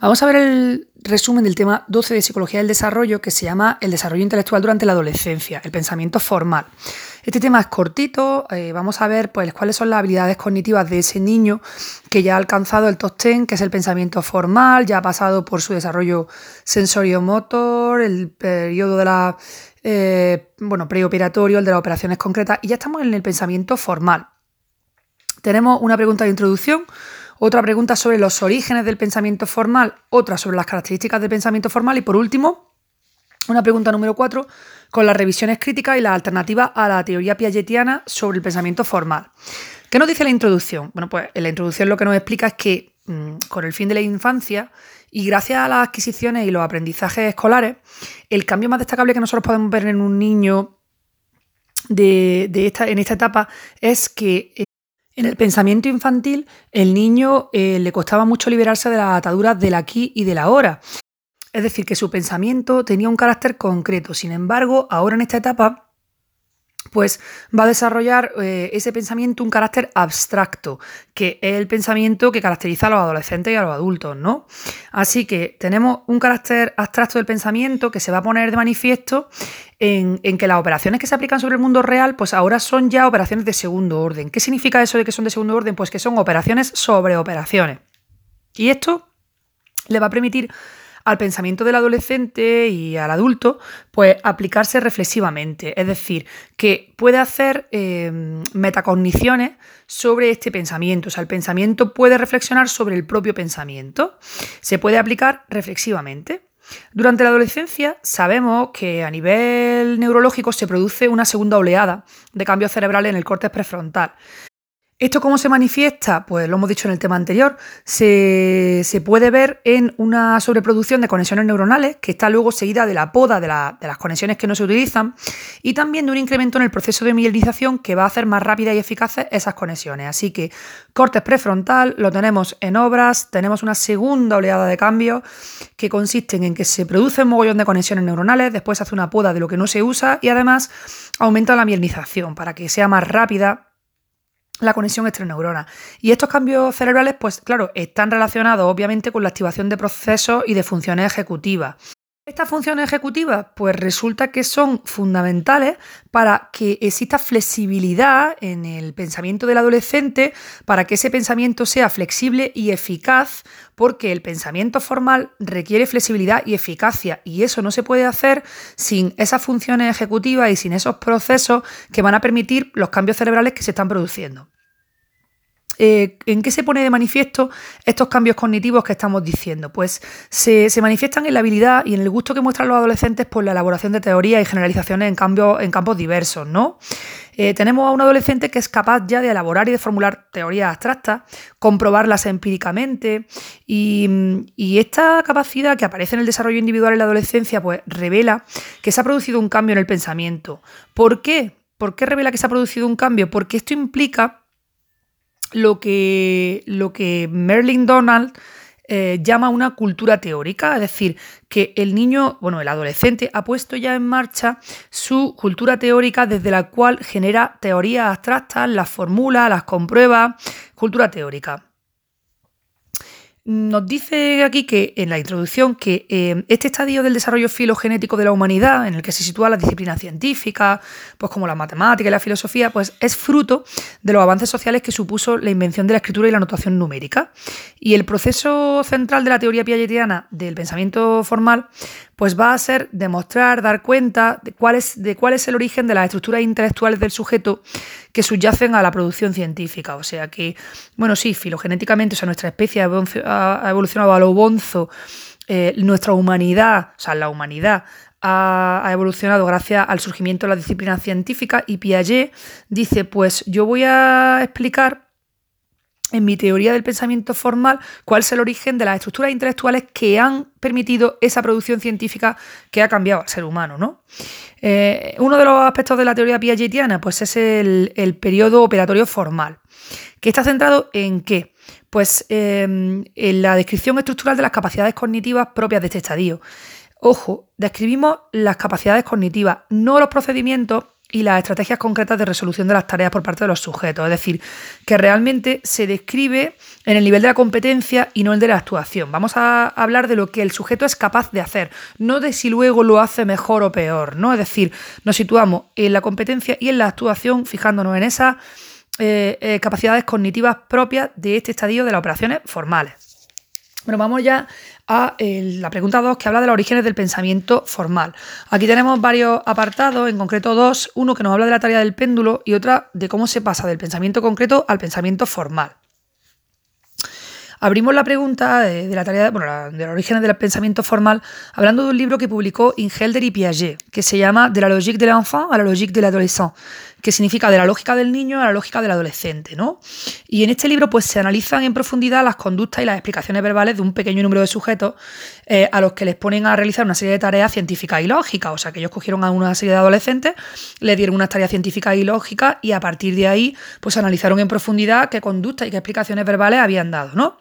Vamos a ver el resumen del tema 12 de Psicología del Desarrollo que se llama El desarrollo intelectual durante la adolescencia, el pensamiento formal. Este tema es cortito, eh, vamos a ver pues, cuáles son las habilidades cognitivas de ese niño que ya ha alcanzado el top 10, que es el pensamiento formal, ya ha pasado por su desarrollo sensorio-motor, el periodo de la eh, bueno, preoperatorio, el de las operaciones concretas, y ya estamos en el pensamiento formal. Tenemos una pregunta de introducción otra pregunta sobre los orígenes del pensamiento formal, otra sobre las características del pensamiento formal y por último, una pregunta número cuatro con las revisiones críticas y las alternativas a la teoría piagetiana sobre el pensamiento formal. ¿Qué nos dice la introducción? Bueno, pues en la introducción lo que nos explica es que mm, con el fin de la infancia y gracias a las adquisiciones y los aprendizajes escolares, el cambio más destacable que nosotros podemos ver en un niño de, esta, en esta etapa es que en el pensamiento infantil, el niño eh, le costaba mucho liberarse de las ataduras del aquí y del ahora. Es decir, que su pensamiento tenía un carácter concreto. Sin embargo, ahora en esta etapa pues va a desarrollar eh, ese pensamiento un carácter abstracto, que es el pensamiento que caracteriza a los adolescentes y a los adultos, ¿no? Así que tenemos un carácter abstracto del pensamiento que se va a poner de manifiesto en, en, que las operaciones que se aplican sobre el mundo real, pues ahora son ya operaciones de segundo orden. ¿Qué significa eso de que son de segundo orden? Pues que son operaciones sobre operaciones. Y esto le va a permitir al pensamiento del adolescente y al adulto, pues aplicarse reflexivamente. Es decir, que puede hacer em, metacogniciones sobre este pensamiento. O sea, el pensamiento puede reflexionar sobre el propio pensamiento. Se puede aplicar reflexivamente. Durante la adolescencia sabemos que a nivel neurológico se produce una segunda oleada de cambios cerebrales en el córtex prefrontal. ¿Esto cómo se manifiesta? Pues lo hemos dicho en el tema anterior, se, puede ver en una sobreproducción de conexiones neuronales que está luego seguida de la poda de, las conexiones que no se utilizan y también de un incremento en el proceso de mielinización que va a hacer más rápidas y eficaces esas conexiones. Así que cortes prefrontal lo tenemos en obras, tenemos una segunda oleada de cambios que consisten en que se produce un mogollón de conexiones neuronales, después se hace una poda de lo que no se usa y además aumenta la mielinización para que sea más rápida la conexión entre. Y estos cambios cerebrales, pues claro, están relacionados obviamente con la activación de procesos y de funciones ejecutivas. Estas funciones ejecutivas, pues resulta que son fundamentales para que exista flexibilidad en el pensamiento del adolescente, para que ese pensamiento sea flexible y eficaz, porque el pensamiento formal requiere flexibilidad y eficacia, y eso no se puede hacer sin esas funciones ejecutivas y sin esos procesos que van a permitir los cambios cerebrales que se están produciendo. Eh, ¿En qué se pone de manifiesto estos cambios cognitivos que estamos diciendo? Pues se, manifiestan en la habilidad y en el gusto que muestran los adolescentes por la elaboración de teorías y generalizaciones en, en campos diversos, ¿no? Eh, tenemos a un adolescente que es capaz ya de elaborar y de formular teorías abstractas, comprobarlas empíricamente y, esta capacidad que aparece en el desarrollo individual en la adolescencia pues revela que se ha producido un cambio en el pensamiento. ¿Por qué? ¿Por qué revela que se ha producido un cambio? Porque esto implica lo que, lo que Merlin Donald eh, llama una cultura teórica, es decir, que el niño, bueno, el adolescente ha puesto ya en marcha su cultura teórica desde la cual genera teorías abstractas, las formula, las comprueba, cultura teórica. Nos dice aquí que en la introducción que eh, este estadio del desarrollo filogenético de la humanidad, en el que se sitúa la disciplina científica, pues como la matemática y la filosofía, pues es fruto de los avances sociales que supuso la invención de la escritura y la notación numérica. Y el proceso central de la teoría piagetiana del pensamiento formal, pues va a ser demostrar, dar cuenta de cuál es, de cuál es el origen de las estructuras intelectuales del sujeto que subyacen a la producción científica. O sea que, bueno, sí, filogenéticamente, o sea, nuestra especie ha evolucionado a lo bonzo, eh, nuestra humanidad, o sea, la humanidad ha, evolucionado gracias al surgimiento de la disciplina científica y Piaget dice, pues yo voy a explicar en mi teoría del pensamiento formal cuál es el origen de las estructuras intelectuales que han permitido esa producción científica que ha cambiado al ser humano. ¿no? Eh, uno de los aspectos de la teoría piagetiana pues, es el, periodo operatorio formal, que está centrado en qué? Pues em, en la descripción estructural de las capacidades cognitivas propias de este estadio. Ojo, describimos las capacidades cognitivas, no los procedimientos y las estrategias concretas de resolución de las tareas por parte de los sujetos. Es decir, que realmente se describe en el nivel de la competencia y no el de la actuación. Vamos a hablar de lo que el sujeto es capaz de hacer, no de si luego lo hace mejor o peor, ¿no? Es decir, nos situamos en la competencia y en la actuación fijándonos en esas eh, eh, capacidades cognitivas propias de este estadio de las operaciones formales. Bueno, vamos ya a la pregunta 2 que habla de los orígenes del pensamiento formal. Aquí tenemos varios apartados, en concreto dos, uno que nos habla de la tarea del péndulo y otra de cómo se pasa del pensamiento concreto al pensamiento formal. Abrimos la pregunta de, la tarea, bueno, de los orígenes del pensamiento formal, hablando de un libro que publicó Ingelder y Piaget, que se llama De la logique de l'enfant a la logique de l'adolescent, que significa de la lógica del niño a la lógica del adolescente, ¿no? Y en este libro pues se analizan en profundidad las conductas y las explicaciones verbales de un pequeño número de sujetos eh, a los que les ponen a realizar una serie de tareas científicas y lógicas. O sea, que ellos cogieron a una serie de adolescentes, les dieron unas tareas científicas y lógicas y a partir de ahí pues analizaron en profundidad qué conductas y qué explicaciones verbales habían dado, ¿no?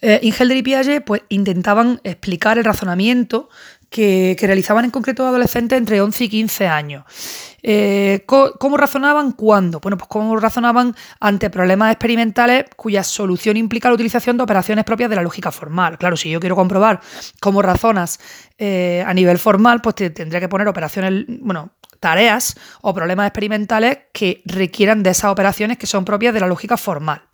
Eh, Ingelder y Piaget pues, intentaban explicar el razonamiento que, realizaban en concreto adolescentes entre 11 y 15 años. Eh, ¿Cómo razonaban? ¿Cuándo? Bueno, pues cómo razonaban ante problemas experimentales cuya solución implica la utilización de operaciones propias de la lógica formal. Claro, si yo quiero comprobar cómo razonas eh, a nivel formal, pues tendría que poner operaciones, bueno, tareas o problemas experimentales que requieran de esas operaciones que son propias de la lógica formal.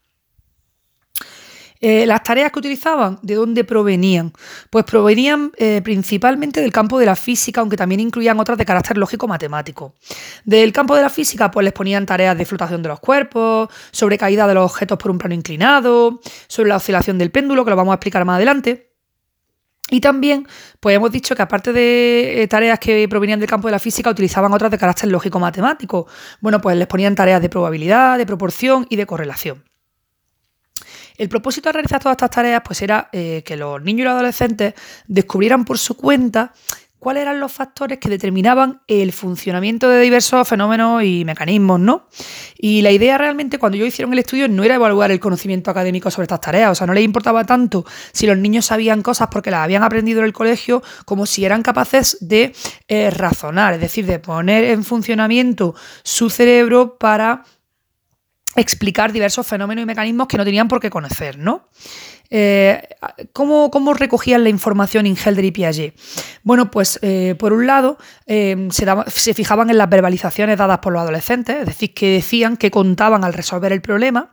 Eh, las tareas que utilizaban, ¿de dónde provenían? Pues provenían eh, principalmente del campo de la física, aunque también incluían otras de carácter lógico-matemático. Del campo de la física, pues les ponían tareas de flotación de los cuerpos, sobre caída de los objetos por un plano inclinado, sobre la oscilación del péndulo, que lo vamos a explicar más adelante. Y también, pues hemos dicho que aparte de eh, tareas que provenían del campo de la física, utilizaban otras de carácter lógico-matemático. Bueno, pues les ponían tareas de probabilidad, de proporción y de correlación. El propósito de realizar todas estas tareas pues era eh, que los niños y los adolescentes descubrieran por su cuenta cuáles eran los factores que determinaban el funcionamiento de diversos fenómenos y mecanismos, ¿no? Y la idea realmente cuando yo hicieron el estudio no era evaluar el conocimiento académico sobre estas tareas, o sea, no les importaba tanto si los niños sabían cosas porque las habían aprendido en el colegio como si eran capaces de eh, razonar, es decir, de poner en funcionamiento su cerebro para explicar diversos fenómenos y mecanismos que no tenían por qué conocer, ¿no? Eh, ¿cómo, recogían la información Ingelder y Piaget? Bueno, pues eh, por un lado eh, se, fijaban en las verbalizaciones dadas por los adolescentes, es decir, que decían, que contaban al resolver el problema,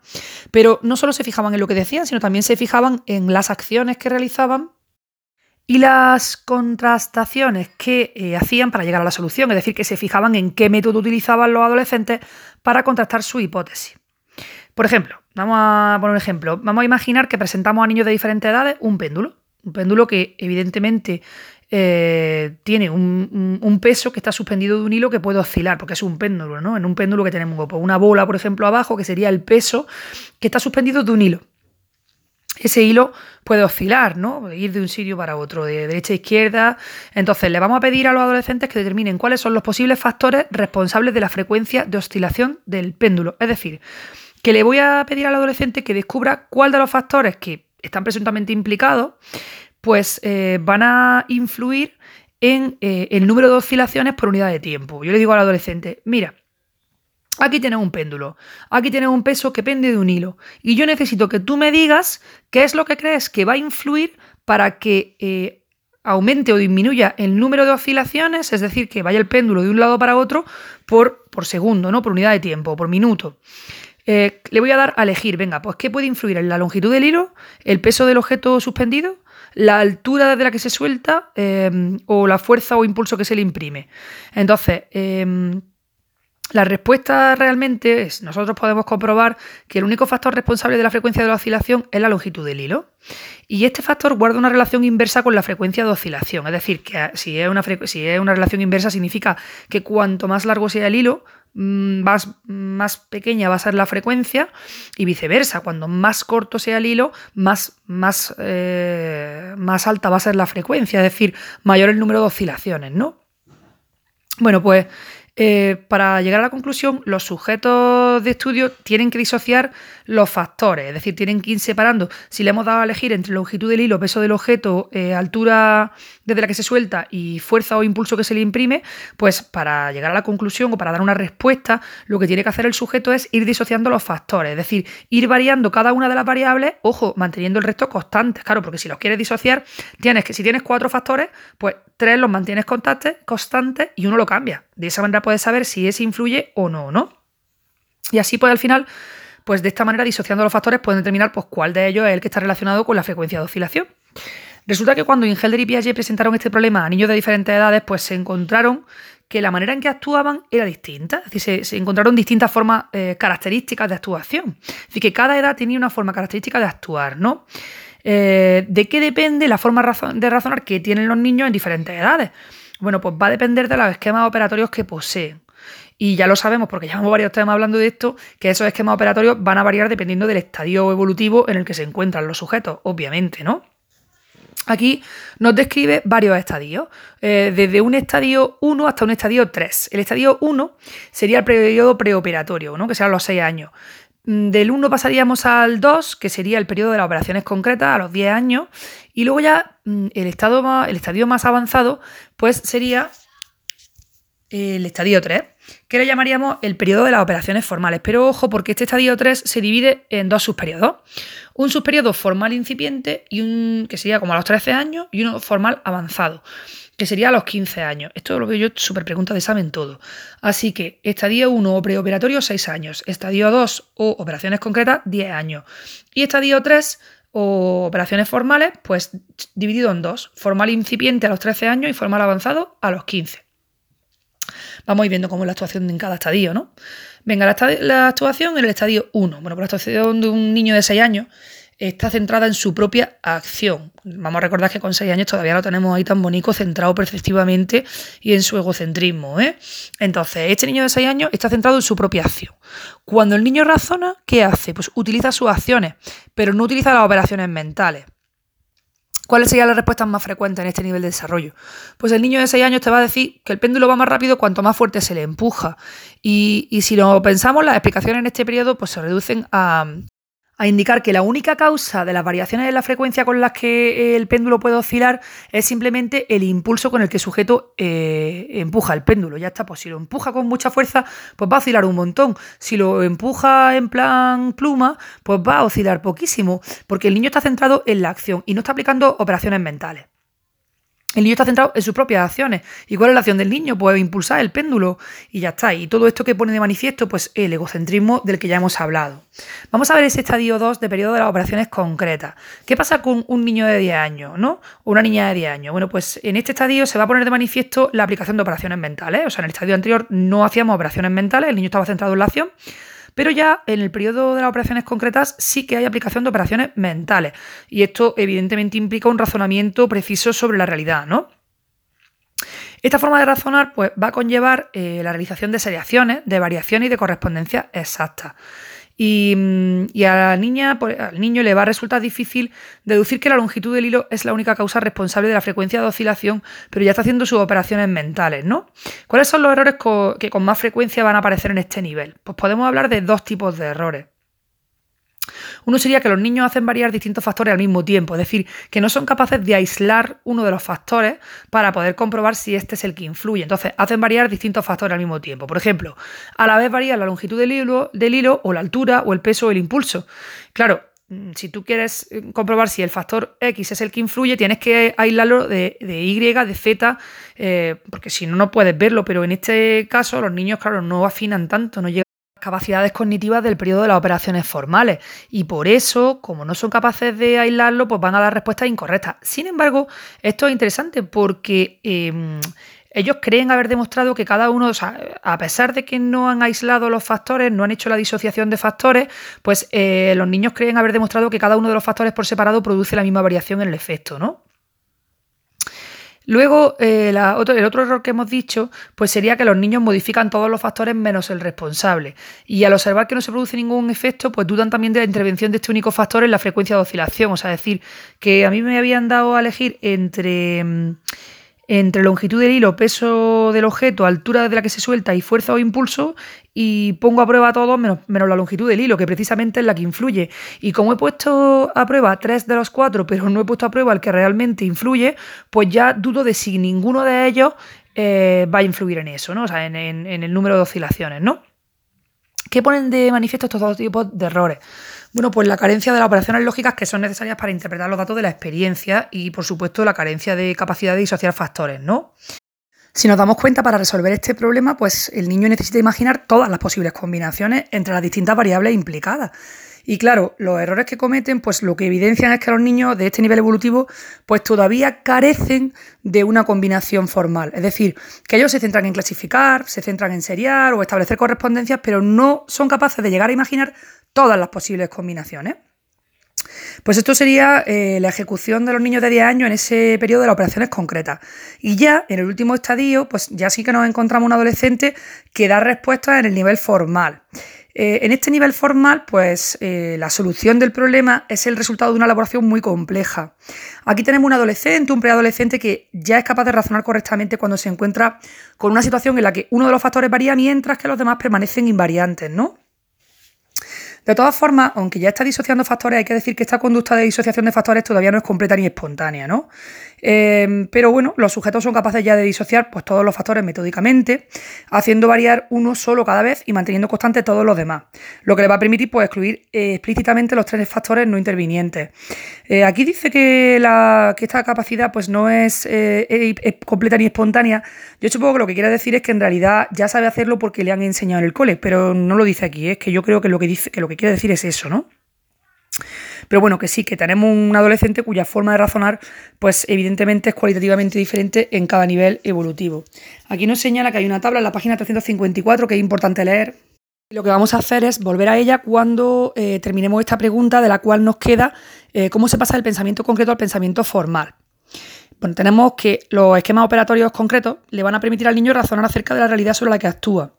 pero no solo se fijaban en lo que decían, sino también se fijaban en las acciones que realizaban y las contrastaciones que hacían para llegar a la solución, es decir, que se fijaban en qué método utilizaban los adolescentes para contrastar su hipótesis. Por ejemplo, vamos a poner un ejemplo. Vamos a imaginar que presentamos a niños de diferentes edades un péndulo. Un péndulo que evidentemente eh, tiene un, peso que está suspendido de un hilo que puede oscilar, porque es un péndulo, ¿no? En un péndulo que tenemos una bola, por ejemplo, abajo, que sería el peso que está suspendido de un hilo. Ese hilo puede oscilar, ¿no? Ir de un sitio para otro, de derecha a izquierda. Entonces, le vamos a pedir a los adolescentes que determinen cuáles son los posibles factores responsables de la frecuencia de oscilación del péndulo. Es decir, que le voy a pedir al adolescente que descubra cuál de los factores que están presuntamente implicados, pues eh, van a influir en eh, el número de oscilaciones por unidad de tiempo. Yo le digo al adolescente, mira, aquí tienes un péndulo, aquí tienes un peso que pende de un hilo, y yo necesito que tú me digas qué es lo que crees que va a influir para que eh, aumente o disminuya el número de oscilaciones, es decir, que vaya el péndulo de un lado para otro por, por segundo, ¿no? Por unidad de tiempo, por minuto. Eh, le voy a dar a elegir, venga, pues ¿qué puede influir en la longitud del hilo, el peso del objeto suspendido, la altura desde la que se suelta em, o la fuerza o impulso que se le imprime? Entonces, em, la respuesta realmente es, nosotros podemos comprobar que el único factor responsable de la frecuencia de la oscilación es la longitud del hilo. Y este factor guarda una relación inversa con la frecuencia de oscilación. Es decir, que si es una, si es una relación inversa significa que cuanto más largo sea el hilo, más, más, pequeña va a ser la frecuencia y viceversa. Cuando más corto sea el hilo, más, más, eh, más alta va a ser la frecuencia, es decir, mayor el número de oscilaciones, ¿no? Bueno, pues Eh, para llegar a la conclusión, los sujetos de estudio tienen que disociar los factores, es decir, tienen que ir separando. Si le hemos dado a elegir entre longitud del hilo, peso del objeto, eh, altura desde la que se suelta y fuerza o impulso que se le imprime, pues para llegar a la conclusión o para dar una respuesta, lo que tiene que hacer el sujeto es ir disociando los factores, es decir, ir variando cada una de las variables, ojo, manteniendo el resto constantes, claro, porque si los quieres disociar, tienes que, si tienes cuatro factores, pues tres los mantienes constantes, constantes y uno lo cambia. De esa manera puedes saber si ese influye o no, ¿no? Y así pues al final, pues de esta manera disociando los factores pueden determinar pues cuál de ellos es el que está relacionado con la frecuencia de oscilación. Resulta que cuando Ingelder y Piaget presentaron este problema a niños de diferentes edades, pues se encontraron que la manera en que actuaban era distinta. Es decir, se, encontraron distintas formas eh, características de actuación. Es decir, que cada edad tenía una forma característica de actuar, ¿no? Eh, ¿De qué depende la forma de razonar que tienen los niños en diferentes edades? Bueno, pues va a depender de los esquemas operatorios que poseen. Y ya lo sabemos, porque llevamos varios temas hablando de esto, que esos esquemas operatorios van a variar dependiendo del estadio evolutivo en el que se encuentran los sujetos, obviamente, ¿no? Aquí nos describe varios estadios, eh, desde un estadio 1 hasta un estadio 3. El estadio 1 sería el periodo preoperatorio, ¿no? que serán los 6 años. Mm, del 1 pasaríamos al 2, que sería el periodo de las operaciones concretas, a los 10 años. Y luego ya mm, el, el estadio más avanzado, pues sería el estadio 3, que le llamaríamos el periodo de las operaciones formales. Pero ojo, porque este estadio 3 se divide en dos subperiodos. Un subperiodo formal incipiente, y un que sería como a los 13 años, y uno formal avanzado, que sería a los 15 años. Esto lo veo yo súper pregunta de examen todo. Así que estadio 1 o preoperatorio 6 años, estadio 2 o operaciones concretas 10 años. Y estadio 3 o operaciones formales, pues dividido en dos, formal incipiente a los 13 años y formal avanzado a los 15 vamos a ir viendo cómo es la actuación en cada estadio, ¿no? Venga, la, actuación en el estadio 1. Bueno, pues la actuación de un niño de 6 años está centrada en su propia acción. Vamos a recordar que con 6 años todavía no tenemos ahí tan bonito, centrado perceptivamente y en su egocentrismo. ¿eh? Entonces, este niño de 6 años está centrado en su propia acción. Cuando el niño razona, ¿qué hace? Pues utiliza sus acciones, pero no utiliza las operaciones mentales. ¿Cuáles serían las respuestas más frecuentes en este nivel de desarrollo? Pues el niño de 6 años te va a decir que el péndulo va más rápido cuanto más fuerte se le empuja. Y, y si lo pensamos, las explicaciones en este periodo pues, se reducen a, a indicar que la única causa de las variaciones en la frecuencia con las que el péndulo puede oscilar es simplemente el impulso con el que el sujeto eh, empuja el péndulo. Ya está, pues si lo empuja con mucha fuerza, pues va a oscilar un montón. Si lo empuja en plan pluma, pues va a oscilar poquísimo, porque el niño está centrado en la acción y no está aplicando operaciones mentales. El niño está centrado en sus propias acciones. ¿Y cuál es la acción del niño? Pues impulsar el péndulo y ya está. Y todo esto que pone de manifiesto, pues el egocentrismo del que ya hemos hablado. Vamos a ver ese estadio 2 de periodo de las operaciones concretas. ¿Qué pasa con un niño de 10 años, ¿no? O una niña de 10 años. Bueno, pues en este estadio se va a poner de manifiesto la aplicación de operaciones mentales. O sea, en el estadio anterior no hacíamos operaciones mentales, el niño estaba centrado en la acción. Pero ya en el periodo de las operaciones concretas sí que hay aplicación de operaciones mentales. Y esto evidentemente implica un razonamiento preciso sobre la realidad, ¿no? Esta forma de razonar pues, va a conllevar eh, la realización de seriaciones, de variaciones y de correspondencia exactas. Mm, y, a la niña, al niño le va a resultar difícil deducir que la longitud del hilo es la única causa responsable de la frecuencia de oscilación, pero ya está haciendo sus operaciones mentales, ¿no? ¿Cuáles son los errores que con más frecuencia van a aparecer en este nivel? Pues podemos hablar de dos tipos de errores. Uno sería que los niños hacen variar distintos factores al mismo tiempo, es decir, que no son capaces de aislar uno de los factores para poder comprobar si este es el que influye. Entonces, hacen variar distintos factores al mismo tiempo. Por ejemplo, a la vez varía la longitud del hilo, o la altura o el peso o el impulso. Claro, mm, si tú quieres eh, comprobar si el factor X es el que influye, tienes que aislarlo de, Y, de Z, eh, porque si no, no puedes verlo. Pero en este caso, los niños, claro, no afinan tanto, no llegan capacidades cognitivas del periodo de las operaciones formales y por eso, como no son capaces de aislarlo, pues van a dar respuestas incorrectas. Sin embargo, esto es interesante porque em, ellos creen haber demostrado que cada uno, o sea, a pesar de que no han aislado los factores, no han hecho la disociación de factores, pues eh, los niños creen haber demostrado que cada uno de los factores por separado produce la misma variación en el efecto, ¿no? Luego, eh, el otro error que hemos dicho, pues sería que los niños modifican todos los factores menos el responsable. Y al observar que no se produce ningún efecto, pues dudan también de la intervención de este único factor en la frecuencia de oscilación. O sea, decir, que a mí me habían dado a elegir entre, entre longitud del hilo, peso del objeto, altura de la que se suelta y fuerza o impulso y pongo a prueba todo menos, menos, la longitud del hilo, que precisamente es la que influye. Y como he puesto a prueba tres de los cuatro, pero no he puesto a prueba el que realmente influye, pues ya dudo de si ninguno de ellos eh, va a influir en eso, ¿no? O sea, en, en el número de oscilaciones, ¿no? ¿Qué ponen de manifiesto estos dos tipos de errores? Bueno, pues la carencia de las operaciones lógicas que son necesarias para interpretar los datos de la experiencia y, por supuesto, la carencia de capacidad de disociar factores, ¿no? Si nos damos cuenta, para resolver este problema, pues el niño necesita imaginar todas las posibles combinaciones entre las distintas variables implicadas. Y claro, los errores que cometen, pues lo que evidencian es que los niños de este nivel evolutivo, pues todavía carecen de una combinación formal. Es decir, que ellos se centran en clasificar, se centran en seriar o establecer correspondencias, pero no son capaces de llegar a imaginar todas las posibles combinaciones. Pues esto sería eh, la ejecución de los niños de 10 años en ese periodo de las operaciones concretas. Y ya en el último estadio, pues ya sí que nos encontramos un adolescente que da respuestas en el nivel formal. Eh, en este nivel formal, pues eh, la solución del problema es el resultado de una elaboración muy compleja. Aquí tenemos un adolescente, un preadolescente que ya es capaz de razonar correctamente cuando se encuentra con una situación en la que uno de los factores varía mientras que los demás permanecen invariantes, ¿no? De todas formas, aunque ya está disociando factores, hay que decir que esta conducta de disociación de factores todavía no es completa ni espontánea, ¿no? Em, pero bueno, los sujetos son capaces ya de disociar pues, todos los factores metódicamente, haciendo variar uno solo cada vez y manteniendo constante todos los demás, lo que le va a permitir pues, excluir eh, explícitamente los tres factores no intervinientes. Eh, aquí dice que, la, esta capacidad pues, no es, eh, completa ni espontánea. Yo supongo que lo que quiere decir es que en realidad ya sabe hacerlo porque le han enseñado en el cole, pero no lo dice aquí, es que yo creo que lo que, dice, que, lo que quiere decir es eso, ¿no? Pero bueno, que sí, que tenemos un adolescente cuya forma de razonar, pues evidentemente es cualitativamente diferente en cada nivel evolutivo. Aquí nos señala que hay una tabla en la página 354 que es importante leer. Lo que vamos a hacer es volver a ella cuando eh, terminemos esta pregunta de la cual nos queda eh, cómo se pasa del pensamiento concreto al pensamiento formal. Bueno, tenemos que los esquemas operatorios concretos le van a permitir al niño razonar acerca de la realidad sobre la que actúa.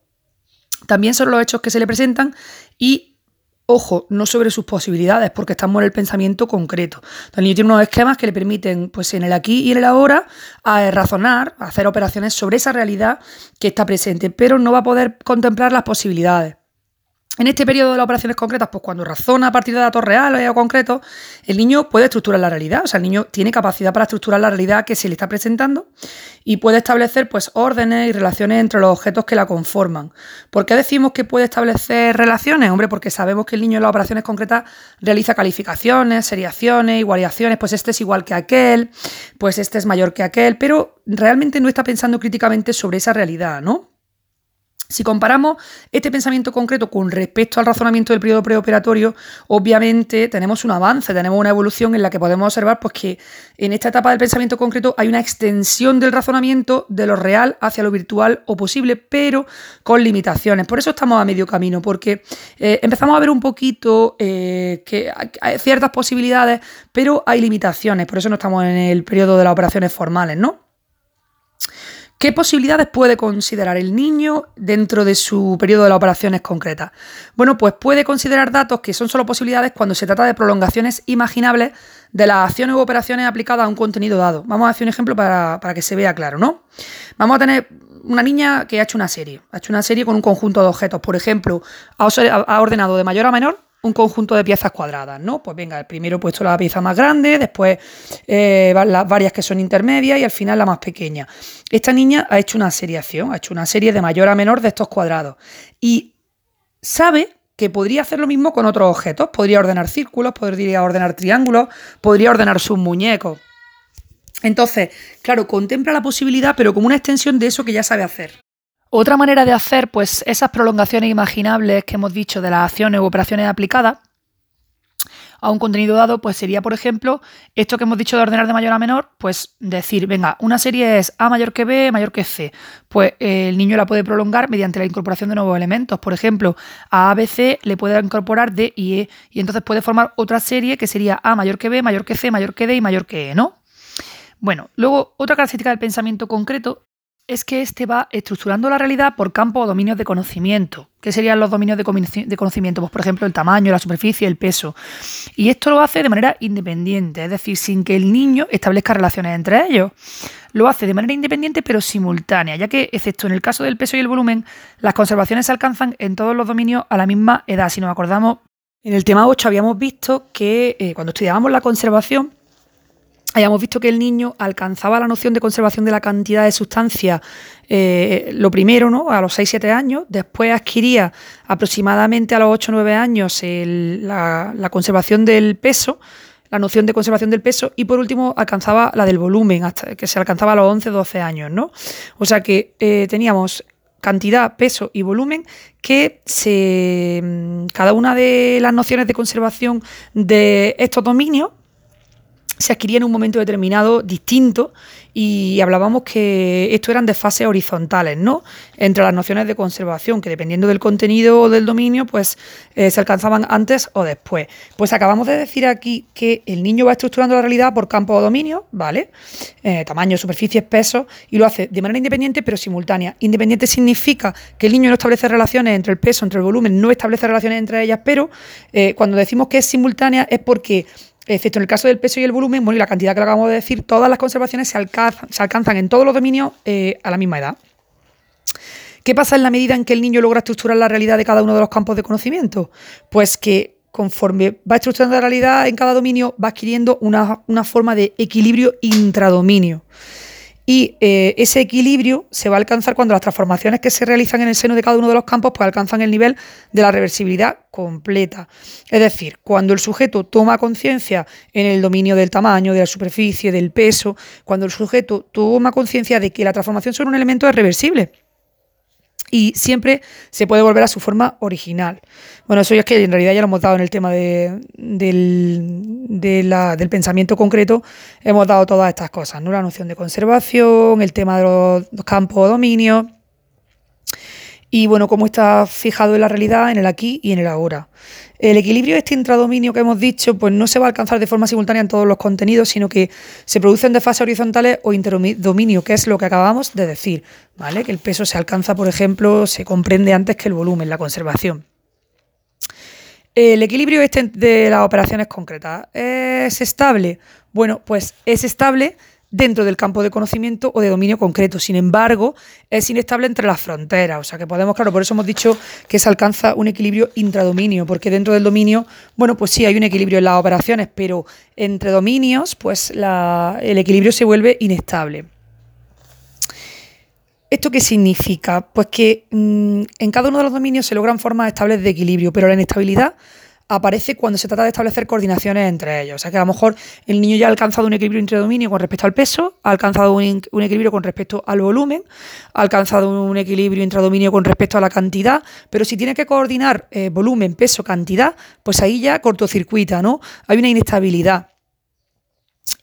También sobre los hechos que se le presentan y Ojo, no sobre sus posibilidades, porque estamos en el pensamiento concreto. El niño tiene unos esquemas que le permiten, pues en el aquí y en el ahora, a razonar, a hacer operaciones sobre esa realidad que está presente, pero no va a poder contemplar las posibilidades. En este periodo de las operaciones concretas, pues cuando razona a partir de datos reales o concretos, el niño puede estructurar la realidad, o sea, el niño tiene capacidad para estructurar la realidad que se le está presentando y puede establecer pues órdenes y relaciones entre los objetos que la conforman. ¿Por qué decimos que puede establecer relaciones? Hombre, porque sabemos que el niño en las operaciones concretas realiza calificaciones, seriaciones, igualaciones, pues este es igual que aquel, pues este es mayor que aquel, pero realmente no está pensando críticamente sobre esa realidad, ¿no? Si comparamos este pensamiento concreto con respecto al razonamiento del periodo preoperatorio, obviamente tenemos un avance, tenemos una evolución en la que podemos observar pues, que en esta etapa del pensamiento concreto hay una extensión del razonamiento de lo real hacia lo virtual o posible, pero con limitaciones. Por eso estamos a medio camino, porque eh, empezamos a ver un poquito eh, que hay ciertas posibilidades, pero hay limitaciones. Por eso no estamos en el periodo de las operaciones formales, ¿no? ¿Qué posibilidades puede considerar el niño dentro de su periodo de las operaciones concretas? Bueno, pues puede considerar datos que son solo posibilidades cuando se trata de prolongaciones imaginables de las acciones u operaciones aplicadas a un contenido dado. Vamos a hacer un ejemplo para, que se vea claro, ¿no? Vamos a tener una niña que ha hecho una serie, ha hecho una serie con un conjunto de objetos. Por ejemplo, ha ordenado de mayor a menor un conjunto de piezas cuadradas, ¿no? Pues venga, primero he puesto la pieza más grande, después eh, las varias que son intermedias y al final la más pequeña. Esta niña ha hecho una seriación, ha hecho una serie de mayor a menor de estos cuadrados y sabe que podría hacer lo mismo con otros objetos. Podría ordenar círculos, podría ordenar triángulos, podría ordenar sus muñecos. Entonces, claro, contempla la posibilidad, pero como una extensión de eso que ya sabe hacer. Otra manera de hacer pues, esas prolongaciones imaginables que hemos dicho de las acciones u operaciones aplicadas a un contenido dado, pues sería, por ejemplo, esto que hemos dicho de ordenar de mayor a menor, pues decir, venga, una serie es A mayor que B, mayor que C. Pues eh, el niño la puede prolongar mediante la incorporación de nuevos elementos. Por ejemplo, a A, B, C le puede incorporar D y E. Y entonces puede formar otra serie que sería A mayor que B, mayor que C, mayor que D y mayor que E, ¿no? Bueno, luego otra característica del pensamiento concreto es que este va estructurando la realidad por campos o dominios de conocimiento. ¿Qué serían los dominios de conocimiento? Pues, por ejemplo, el tamaño, la superficie, el peso. Y esto lo hace de manera independiente, es decir, sin que el niño establezca relaciones entre ellos. Lo hace de manera independiente pero simultánea, ya que, excepto en el caso del peso y el volumen, las conservaciones se alcanzan en todos los dominios a la misma edad. Si nos acordamos, en el tema 8 habíamos visto que eh, cuando estudiábamos la conservación, hayamos visto que el niño alcanzaba la noción de conservación de la cantidad de sustancia eh, lo primero, ¿no? A los 6-7 años, después adquiría aproximadamente a los 8-9 años la, conservación del peso, la noción de conservación del peso, y por último alcanzaba la del volumen, hasta que se alcanzaba a los 11-12 años, ¿no? O sea que eh, teníamos cantidad, peso y volumen que se, cada una de las nociones de conservación de estos dominios se adquiría en un momento determinado distinto y hablábamos que esto eran de fases horizontales, ¿no? Entre las nociones de conservación, que dependiendo del contenido o del dominio, pues eh, se alcanzaban antes o después. Pues acabamos de decir aquí que el niño va estructurando la realidad por campo o dominio, ¿vale? Eh, tamaño, superficie, peso, y lo hace de manera independiente pero simultánea. Independiente significa que el niño no establece relaciones entre el peso, entre el volumen, no establece relaciones entre ellas, pero eh, cuando decimos que es simultánea es porque excepto en el caso del peso y el volumen, bueno, y la cantidad que acabamos de decir, todas las conservaciones se, alcanzan, en todos los dominios eh, a la misma edad. ¿Qué pasa en la medida en que el niño logra estructurar la realidad de cada uno de los campos de conocimiento? Pues que conforme va estructurando la realidad en cada dominio, va adquiriendo una forma de equilibrio intradominio. Y eh, ese equilibrio se va a alcanzar cuando las transformaciones que se realizan en el seno de cada uno de los campos pues alcanzan el nivel de la reversibilidad completa. Es decir, cuando el sujeto toma conciencia en el dominio del tamaño, de la superficie, del peso, cuando el sujeto toma conciencia de que la transformación sobre un elemento es reversible y siempre se puede volver a su forma original. Bueno, eso ya es que en realidad ya lo hemos dado en el tema de, del, del, pensamiento concreto, hemos dado todas estas cosas, ¿no? La noción de conservación, el tema de los, campos o dominios, y bueno, cómo está fijado en la realidad, en el aquí y en el ahora. El equilibrio este intradominio que hemos dicho, pues no se va a alcanzar de forma simultánea en todos los contenidos, sino que se producen de fase horizontales o interdominio, que es lo que acabamos de decir, ¿vale? Que el peso se alcanza, por ejemplo, se comprende antes que el volumen, la conservación. El equilibrio este de las operaciones concretas es estable. Bueno, pues es estable dentro del campo de conocimiento o de dominio concreto. Sin embargo, es inestable entre las fronteras. O sea que podemos, claro, por eso hemos dicho que se alcanza un equilibrio intradominio, porque dentro del dominio, bueno, pues sí hay un equilibrio en las operaciones, pero entre dominios, pues el equilibrio se vuelve inestable. ¿Esto qué significa? Pues que mm, en cada uno de los dominios se logran formas estables de equilibrio, pero la inestabilidad aparece cuando se trata de establecer coordinaciones entre ellos. O sea que a lo mejor el niño ya ha alcanzado un equilibrio entre dominio con respecto al peso, ha alcanzado un, equilibrio con respecto al volumen, ha alcanzado un equilibrio intradominio con respecto a la cantidad, pero si tiene que coordinar eh, volumen, peso, cantidad, pues ahí ya cortocircuita, ¿no? Hay una inestabilidad.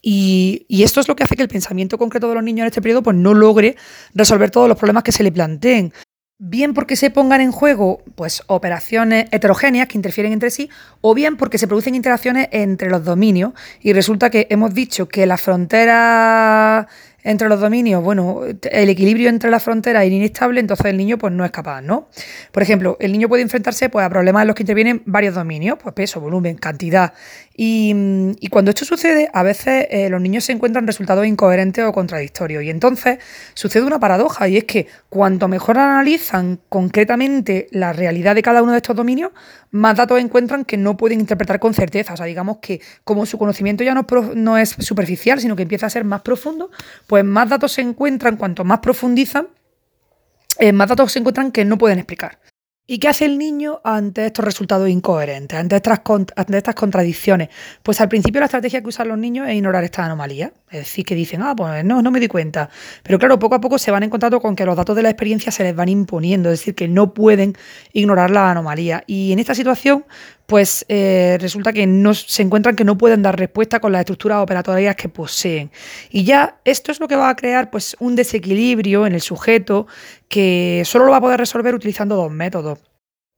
Y, y, esto es lo que hace que el pensamiento concreto de los niños en este periodo pues, no logre resolver todos los problemas que se le planteen bien porque se pongan en juego pues, operaciones heterogéneas que interfieren entre sí, o bien porque se producen interacciones entre los dominios. Y resulta que hemos dicho que la frontera entre los dominios, bueno, el equilibrio entre las fronteras es inestable, entonces el niño pues no es capaz, ¿no? Por ejemplo, el niño puede enfrentarse pues, a problemas en los que intervienen varios dominios, pues peso, volumen, cantidad. Y, cuando esto sucede, a veces eh, los niños se encuentran resultados incoherentes o contradictorios. Y entonces sucede una paradoja, y es que cuanto mejor analizan concretamente la realidad de cada uno de estos dominios, más datos encuentran que no pueden interpretar con certeza. O sea, digamos que como su conocimiento ya no, no es superficial, sino que empieza a ser más profundo, pues más datos se encuentran, cuanto más profundizan, eh, más datos se encuentran que no pueden explicar. ¿Y qué hace el niño ante estos resultados incoherentes, ante estas, contradicciones? Pues al principio la estrategia que usan los niños es ignorar estas anomalías. Es decir, que dicen, ah, pues no, no me di cuenta. Pero claro, poco a poco se van encontrando con que los datos de la experiencia se les van imponiendo, es decir, que no pueden ignorar la anomalía. Y en esta situación, pues eh, resulta que no, se encuentran que no pueden dar respuesta con las estructuras operatorias que poseen. Y ya esto es lo que va a crear pues, un desequilibrio en el sujeto que solo lo va a poder resolver utilizando dos métodos.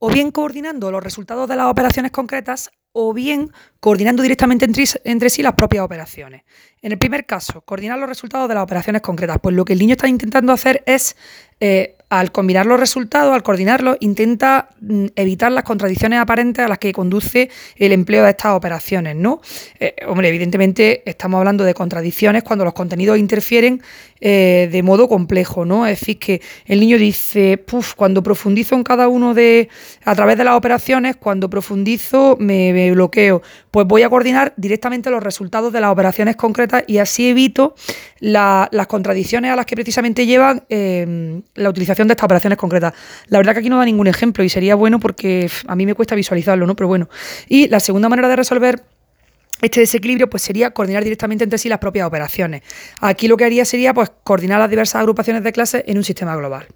o bien coordinando los resultados de las operaciones concretas o bien coordinando directamente entre, sí las propias operaciones. En el primer caso, coordinar los resultados de las operaciones concretas. Pues lo que el niño está intentando hacer es eh, al combinar los resultados, al coordinarlos, intenta mm, evitar las contradicciones aparentes a las que conduce el empleo de estas operaciones, ¿no? Eh, hombre, evidentemente estamos hablando de contradicciones cuando los contenidos interfieren eh, de modo complejo, ¿no? Es decir, que el niño dice, Puf, cuando profundizo en cada uno de, a través de las operaciones, cuando profundizo me, bloqueo. Pues voy a coordinar directamente los resultados de las operaciones concretas y así evito las contradicciones a las que precisamente llevan la utilización de estas operaciones concretas. La verdad que aquí no da ningún ejemplo y sería bueno porque a mí me cuesta visualizarlo, ¿no? Pero bueno. Y la segunda manera de resolver este desequilibrio pues, sería coordinar directamente entre sí las propias operaciones. Aquí lo que haría sería pues, coordinar las diversas agrupaciones de clases en un sistema global.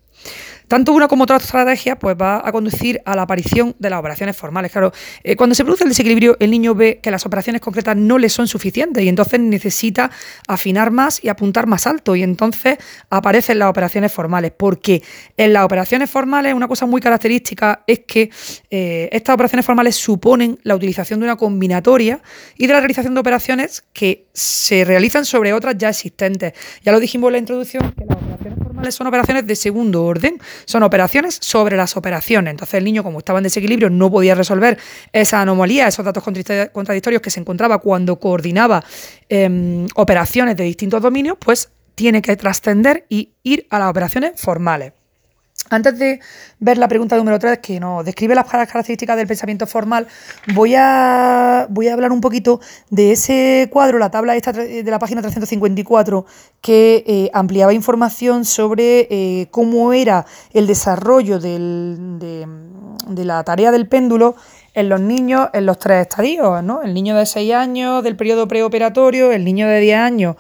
Tanto una como otra estrategia pues, va a conducir a la aparición de las operaciones formales. Claro, eh, cuando se produce el desequilibrio, el niño ve que las operaciones concretas no le son suficientes y entonces necesita afinar más y apuntar más alto. Y entonces aparecen las operaciones formales. Porque en las operaciones formales, una cosa muy característica es que eh, estas operaciones formales suponen la utilización de una combinatoria y de la realización de operaciones que se realizan sobre otras ya existentes. Ya lo dijimos en la introducción son operaciones de segundo orden son operaciones sobre las operaciones. Entonces el niño, como estaba en desequilibrio, no podía resolver esa anomalía, esos datos contradictorios que se encontraba cuando coordinaba em, operaciones de distintos dominios, pues tiene que trascender y ir a las operaciones formales. Antes de ver la pregunta número 3, que nos describe las características del pensamiento formal, voy a, voy a hablar un poquito de ese cuadro, la tabla esta de la página 354, que eh, ampliaba información sobre eh, cómo era el desarrollo de, la tarea del péndulo en los niños en los tres estadios, ¿no? El niño de 6 años del periodo preoperatorio, el niño de 10 años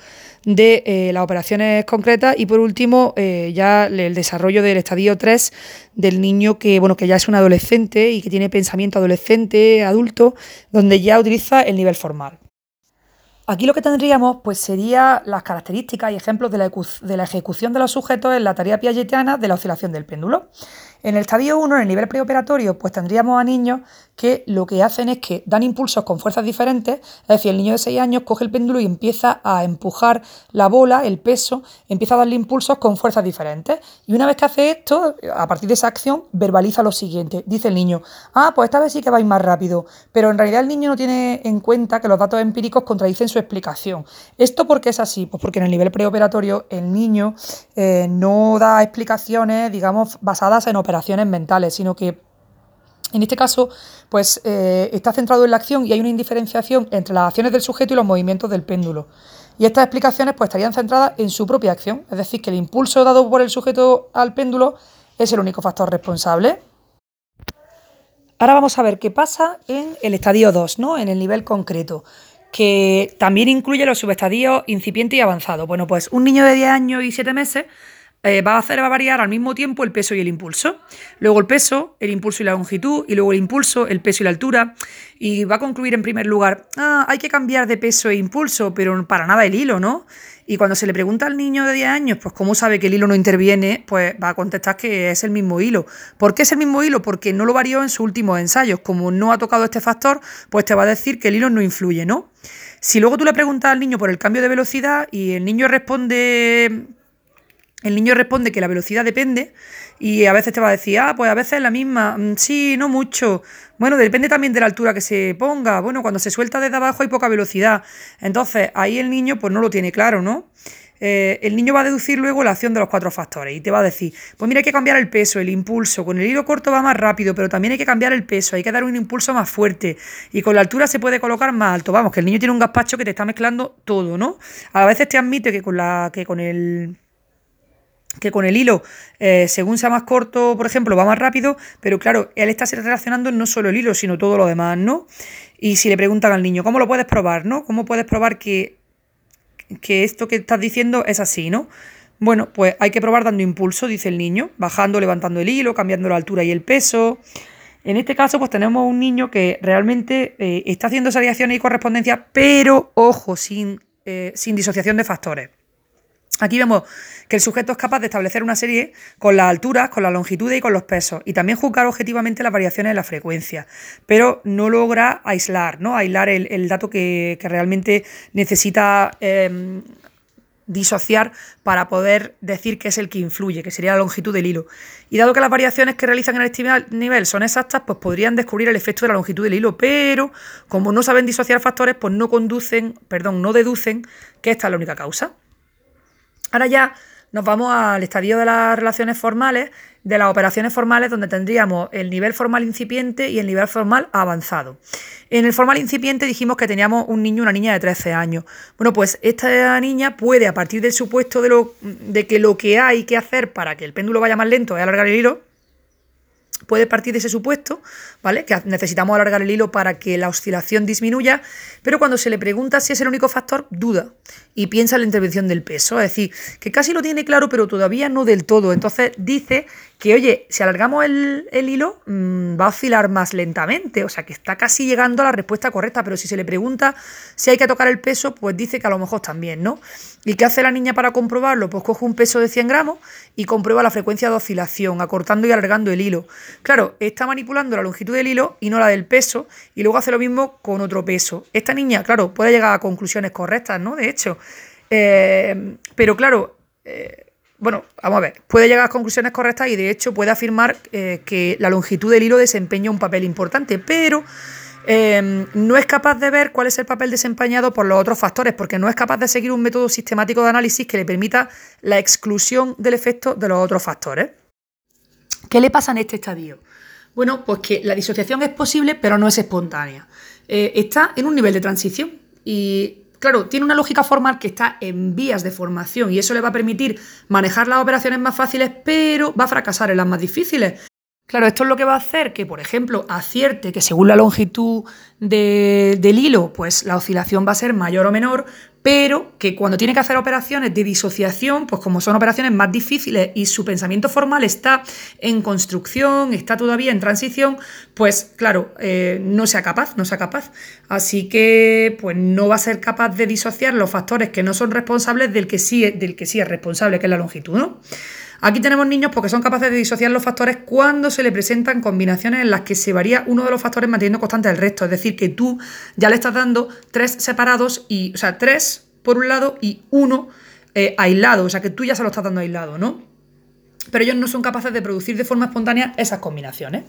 de eh, las operaciones concretas y por último eh, ya el desarrollo del estadio 3 del niño que bueno que ya es un adolescente y que tiene pensamiento adolescente, adulto, donde ya utiliza el nivel formal. Aquí lo que tendríamos pues sería las características y ejemplos de la, ejecución de los sujetos en la tarea piagetiana de la oscilación del péndulo. En el estadio 1, en el nivel preoperatorio, pues tendríamos a niños que lo que hacen es que dan impulsos con fuerzas diferentes, es decir, el niño de 6 años coge el péndulo y empieza a empujar la bola, el peso, empieza a darle impulsos con fuerzas diferentes. Y una vez que hace esto, a partir de esa acción, verbaliza lo siguiente. Dice el niño, ah, pues esta vez sí que vais más rápido, pero en realidad el niño no tiene en cuenta que los datos empíricos contradicen su explicación. ¿Esto por qué es así? Pues porque en el nivel preoperatorio el niño eh, no da explicaciones, digamos, basadas en operaciones mentales, sino que en este caso, pues eh, está centrado en la acción y hay una indiferenciación entre las acciones del sujeto y los movimientos del péndulo. Y estas explicaciones pues, estarían centradas en su propia acción, es decir, que el impulso dado por el sujeto al péndulo es el único factor responsable. Ahora vamos a ver qué pasa en el estadio 2, ¿no? en el nivel concreto, que también incluye los subestadios incipiente y avanzado. Bueno, pues un niño de 10 años y 7 meses eh, va a hacer variar al mismo tiempo el peso y el impulso. Luego el peso, el impulso y la longitud, y luego el impulso, el peso y la altura. Y va a concluir en primer lugar, ah, hay que cambiar de peso e impulso, pero para nada el hilo, ¿no? Y cuando se le pregunta al niño de 10 años, pues cómo sabe que el hilo no interviene, pues va a contestar que es el mismo hilo. ¿Por qué es el mismo hilo? Porque no lo varió en sus últimos ensayos. Como no ha tocado este factor, pues te va a decir que el hilo no influye, ¿no? Si luego tú le preguntas al niño por el cambio de velocidad y el niño responde el niño responde que la velocidad depende y a veces te va a decir, ah, pues a veces es la misma, mm, sí, no mucho. Bueno, depende también de la altura que se ponga. Bueno, cuando se suelta desde abajo hay poca velocidad. Entonces, ahí el niño pues no lo tiene claro, ¿no? Eh, el niño va a deducir luego la acción de los cuatro factores y te va a decir, pues mira, hay que cambiar el peso, el impulso, con el hilo corto va más rápido, pero también hay que cambiar el peso, hay que dar un impulso más fuerte y con la altura se puede colocar más alto. Vamos, que el niño tiene un gazpacho que te está mezclando todo, ¿no? A veces te admite que con, la, que con el que con el hilo, eh, según sea más corto, por ejemplo, va más rápido, pero claro, él está relacionando no solo el hilo, sino todo lo demás, ¿no? Y si le preguntan al niño, ¿cómo lo puedes probar, no? ¿Cómo puedes probar que, que esto que estás diciendo es así, no? Bueno, pues hay que probar dando impulso, dice el niño, bajando, levantando el hilo, cambiando la altura y el peso. En este caso, pues tenemos un niño que realmente eh, está haciendo esa y correspondencia, pero ojo, sin, eh, sin disociación de factores. Aquí vemos que el sujeto es capaz de establecer una serie con las alturas, con la longitud y con los pesos, y también juzgar objetivamente las variaciones en la frecuencia, pero no logra aislar, ¿no? Aislar el, dato que, realmente necesita em, disociar para poder decir que es el que influye, que sería la longitud del hilo. Y dado que las variaciones que realizan en este nivel son exactas, pues podrían descubrir el efecto de la longitud del hilo, pero como no saben disociar factores, pues no conducen, perdón, no deducen que esta es la única causa. Ahora ya nos vamos al estadio de las relaciones formales, de las operaciones formales, donde tendríamos el nivel formal incipiente y el nivel formal avanzado. En el formal incipiente dijimos que teníamos un niño una niña de 13 años. Bueno, pues esta niña puede, a partir del supuesto de, lo, de que lo que hay que hacer para que el péndulo vaya más lento es alargar el hilo, puede partir de ese supuesto, ¿vale? Que necesitamos alargar el hilo para que la oscilación disminuya, pero cuando se le pregunta si es el único factor, duda y piensa en la intervención del peso. Es decir, que casi lo tiene claro, pero todavía no del todo. Entonces dice que, oye, si alargamos el, hilo, mm, va a oscilar más lentamente, o sea que está casi llegando a la respuesta correcta, pero si se le pregunta si hay que tocar el peso, pues dice que a lo mejor también, ¿no? ¿Y qué hace la niña para comprobarlo? Pues coge un peso de 100 gramos y comprueba la frecuencia de oscilación, acortando y alargando el hilo. Claro, está manipulando la longitud del hilo y no la del peso, y luego hace lo mismo con otro peso. Esta niña, claro, puede llegar a conclusiones correctas, ¿no? De hecho, eh, pero claro, eh, bueno, vamos a ver, puede llegar a conclusiones correctas y de hecho puede afirmar eh, que la longitud del hilo desempeña un papel importante, pero em, no es capaz de ver cuál es el papel desempeñado por los otros factores, porque no es capaz de seguir un método sistemático de análisis que le permita la exclusión del efecto de los otros factores. ¿Qué le pasa en este estadio? Bueno, pues que la disociación es posible, pero no es espontánea. Eh, está en un nivel de transición y claro, tiene una lógica formal que está en vías de formación y eso le va a permitir manejar las operaciones más fáciles, pero va a fracasar en las más difíciles. Claro, esto es lo que va a hacer que, por ejemplo, acierte que según la longitud del hilo, pues la oscilación va a ser mayor o menor, pero que cuando tiene que hacer operaciones de disociación, pues como son operaciones más difíciles y su pensamiento formal está en construcción, está todavía en transición, pues claro, eh, no sea capaz, no sea capaz. Así que, pues no va a ser capaz de disociar los factores que no son responsables del que sí, del que sí es responsable, que es la longitud, ¿no? Aquí tenemos niños porque son capaces de disociar los factores cuando se le presentan combinaciones en las que se varía uno de los factores manteniendo constante el resto. Es decir, que tú ya le estás dando tres separados y, o sea, tres por un lado y uno eh, aislado. O sea, que tú ya se lo estás dando aislado, ¿no? Pero ellos no son capaces de producir de forma espontánea esas combinaciones.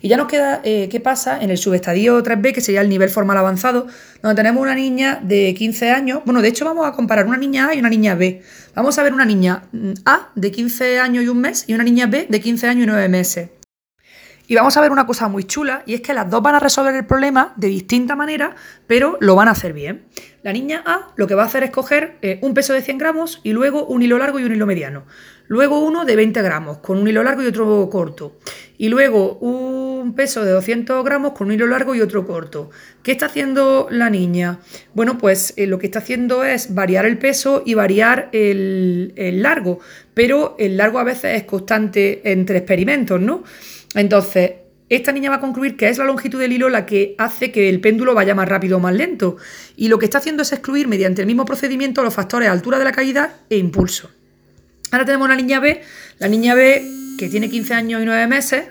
Y ya nos queda eh, qué pasa en el subestadio 3B, que sería el nivel formal avanzado, donde tenemos una niña de 15 años. Bueno, de hecho vamos a comparar una niña A y una niña B. Vamos a ver una niña mm, A de 15 años y un mes y una niña B de 15 años y 9 meses. Y vamos a ver una cosa muy chula, y es que las dos van a resolver el problema de distinta manera, pero lo van a hacer bien. La niña A lo que va a hacer es coger eh, un peso de 100 gramos y luego un hilo largo y un hilo mediano. Luego uno de 20 gramos con un hilo largo y otro corto. Y luego un peso de 200 gramos con un hilo largo y otro corto. ¿Qué está haciendo la niña? Bueno, pues eh, lo que está haciendo es variar el peso y variar el, el largo. Pero el largo a veces es constante entre experimentos, ¿no? Entonces, esta niña va a concluir que es la longitud del hilo la que hace que el péndulo vaya más rápido o más lento. Y lo que está haciendo es excluir mediante el mismo procedimiento los factores altura de la caída e impulso. Ahora tenemos una niña B, la niña B que tiene 15 años y 9 meses,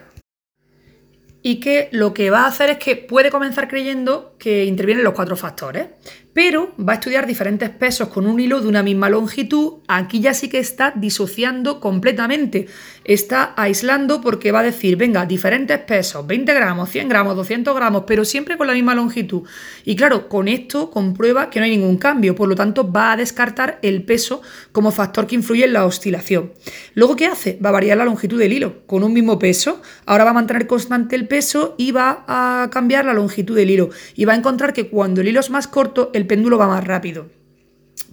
y que lo que va a hacer es que puede comenzar creyendo que intervienen los cuatro factores pero va a estudiar diferentes pesos con un hilo de una misma longitud. Aquí ya sí que está disociando completamente. Está aislando porque va a decir, venga, diferentes pesos, 20 gramos, 100 gramos, 200 gramos, pero siempre con la misma longitud. Y claro, con esto comprueba que no hay ningún cambio, por lo tanto va a descartar el peso como factor que influye en la oscilación. Luego, ¿qué hace? Va a variar la longitud del hilo con un mismo peso. Ahora va a mantener constante el peso y va a cambiar la longitud del hilo. Y va a encontrar que cuando el hilo es más corto, el péndulo va más rápido.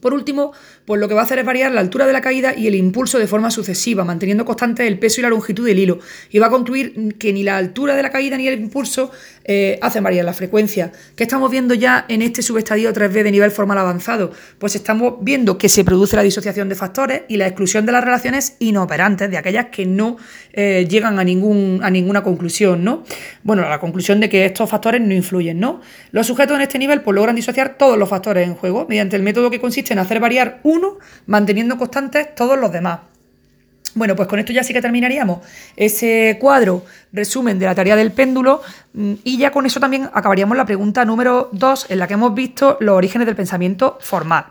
Por último, pues lo que va a hacer es variar la altura de la caída y el impulso de forma sucesiva, manteniendo constante el peso y la longitud del hilo. Y va a concluir que ni la altura de la caída ni el impulso eh, hacen variar la frecuencia. ¿Qué estamos viendo ya en este subestadio 3B de nivel formal avanzado? Pues estamos viendo que se produce la disociación de factores y la exclusión de las relaciones inoperantes, de aquellas que no eh, llegan a, ningún, a ninguna conclusión, ¿no? Bueno, a la conclusión de que estos factores no influyen, ¿no? Los sujetos en este nivel pues, logran disociar todos los factores en juego mediante el método que consiste en hacer variar uno manteniendo constantes todos los demás. Bueno, pues con esto ya sí que terminaríamos ese cuadro resumen de la tarea del péndulo mm, y ya con eso también acabaríamos la pregunta número 2 en la que hemos visto los orígenes del pensamiento formal.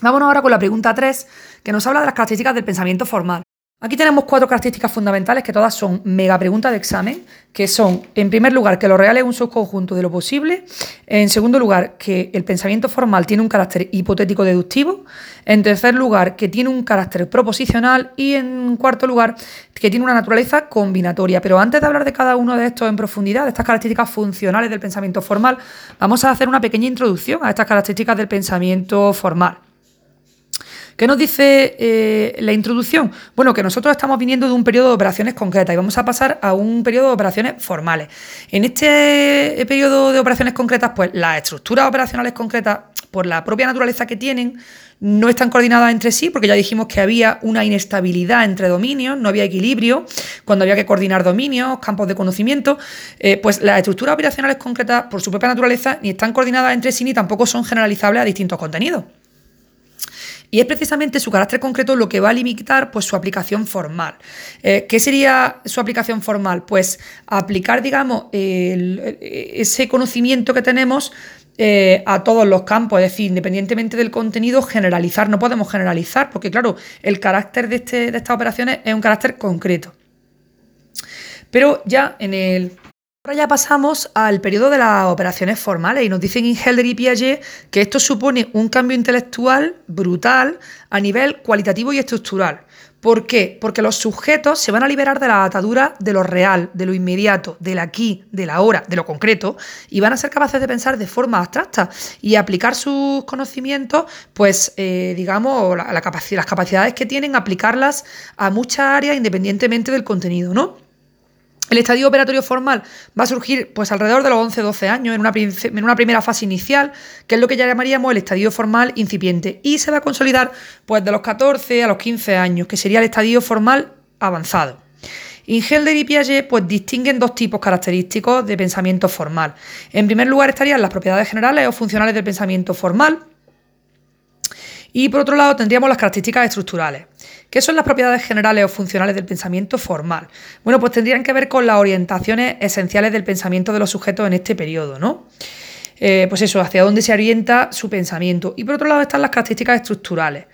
Vámonos ahora con la pregunta 3 que nos habla de las características del pensamiento formal. Aquí tenemos cuatro características fundamentales que todas son mega preguntas de examen, que son, en primer lugar, que lo real es un subconjunto de lo posible, en segundo lugar, que el pensamiento formal tiene un carácter hipotético deductivo, en tercer lugar, que tiene un carácter proposicional y en cuarto lugar, que tiene una naturaleza combinatoria. Pero antes de hablar de cada uno de estos en profundidad, de estas características funcionales del pensamiento formal, vamos a hacer una pequeña introducción a estas características del pensamiento formal. ¿Qué nos dice eh, la introducción? Bueno, que nosotros estamos viniendo de un periodo de operaciones concretas y vamos a pasar a un periodo de operaciones formales. En este periodo de operaciones concretas, pues las estructuras operacionales concretas, por la propia naturaleza que tienen, no están coordinadas entre sí, porque ya dijimos que había una inestabilidad entre dominios, no había equilibrio cuando había que coordinar dominios, campos de conocimiento, eh, pues las estructuras operacionales concretas, por su propia naturaleza, ni están coordinadas entre sí ni tampoco son generalizables a distintos contenidos. Y es precisamente su carácter concreto lo que va a limitar pues, su aplicación formal. Eh, ¿Qué sería su aplicación formal? Pues aplicar, digamos, ese conocimiento que tenemos eh, a todos los campos, es decir, independientemente del contenido, generalizar. No podemos generalizar, porque claro, el carácter de, este, de estas operaciones es un carácter concreto. Pero ya en el Ahora ya pasamos al periodo de las operaciones formales y nos dicen Ingelder y Piaget que esto supone un cambio intelectual brutal a nivel cualitativo y estructural. ¿Por qué? Porque los sujetos se van a liberar de la atadura de lo real, de lo inmediato, del aquí, de la hora, de lo concreto, y van a ser capaces de pensar de forma abstracta y aplicar sus conocimientos, pues, eh, digamos, las capacidades que tienen, aplicarlas a muchas áreas independientemente del contenido, ¿no? El estadio operatorio formal va a surgir pues alrededor de los 11-12 años, en una, primera fase inicial, que es lo que ya llamaríamos el estadio formal incipiente, y se va a consolidar pues de los 14 a los 15 años, que sería el estadio formal avanzado. Ingelder y Piaget pues, distinguen dos tipos característicos de pensamiento formal. En primer lugar estarían las propiedades generales o funcionales del pensamiento formal, y por otro lado tendríamos las características estructurales. ¿Qué son las propiedades generales o funcionales del pensamiento formal? Bueno, pues tendrían que ver con las orientaciones esenciales del pensamiento de los sujetos en este periodo, ¿no? Eh, pues eso, hacia dónde se orienta su pensamiento. Y por otro lado están las características estructurales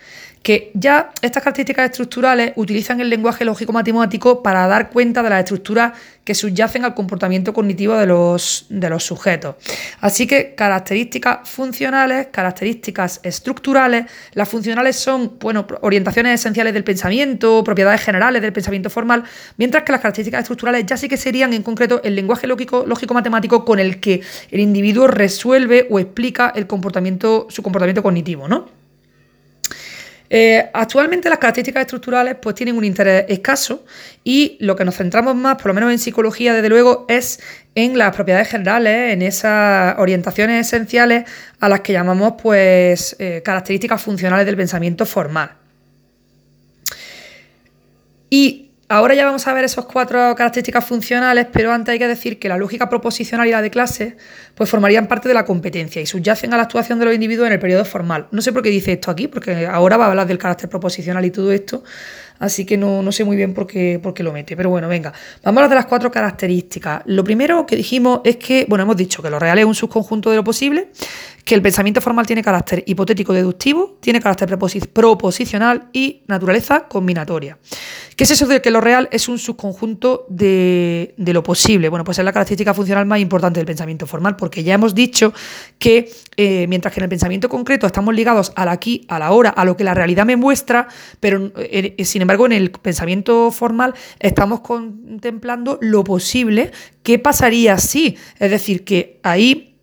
que ya estas características estructurales utilizan el lenguaje lógico-matemático para dar cuenta de las estructuras que subyacen al comportamiento cognitivo de los, de los sujetos. Así que características funcionales, características estructurales, las funcionales son bueno, orientaciones esenciales del pensamiento, propiedades generales del pensamiento formal, mientras que las características estructurales ya sí que serían en concreto el lenguaje lógico-matemático con el que el individuo resuelve o explica el comportamiento, su comportamiento cognitivo, ¿no? Eh, actualmente las características estructurales pues tienen un interés escaso y lo que nos centramos más, por lo menos en psicología desde luego, es en las propiedades generales, en esas orientaciones esenciales a las que llamamos pues eh, características funcionales del pensamiento formal. Y Ahora ya vamos a ver esas cuatro características funcionales, pero antes hay que decir que la lógica proposicional y la de clase pues formarían parte de la competencia y subyacen a la actuación de los individuos en el periodo formal. No sé por qué dice esto aquí, porque ahora va a hablar del carácter proposicional y todo esto, así que no, no sé muy bien por qué, por qué lo mete. Pero bueno, venga, vamos a hablar de las cuatro características. Lo primero que dijimos es que, bueno, hemos dicho que lo real es un subconjunto de lo posible, que el pensamiento formal tiene carácter hipotético deductivo, tiene carácter proposicional y naturaleza combinatoria. ¿Qué es eso de que lo real es un subconjunto de, lo posible? Bueno, pues es la característica funcional más importante del pensamiento formal, porque ya hemos dicho que eh, mientras que en el pensamiento concreto estamos ligados al aquí, a la hora, a lo que la realidad me muestra, pero eh, eh, sin embargo en el pensamiento formal estamos contemplando lo posible, ¿qué pasaría si? Es decir, que ahí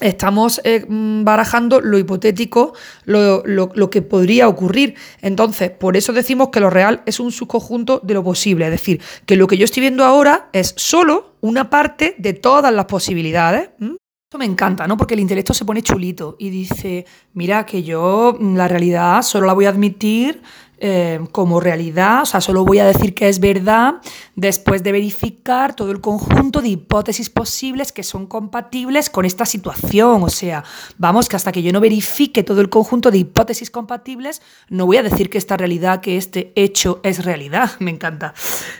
estamos eh, mm, barajando lo hipotético, lo, que podría ocurrir. Entonces, por eso decimos que lo real es un subconjunto de lo posible. Es decir, que lo que yo estoy viendo ahora es solo una parte de todas las posibilidades. Esto me encanta, ¿no? Porque el intelecto se pone chulito y dice, mira, que yo mm, la realidad solo la voy a admitir eh, como realidad, o sea, solo voy a decir que es verdad después de verificar todo el conjunto de hipótesis posibles que son compatibles con esta situación. O sea, vamos, que hasta que yo no verifique todo el conjunto de hipótesis compatibles, no voy a decir que esta realidad, que este hecho es realidad. Me encanta.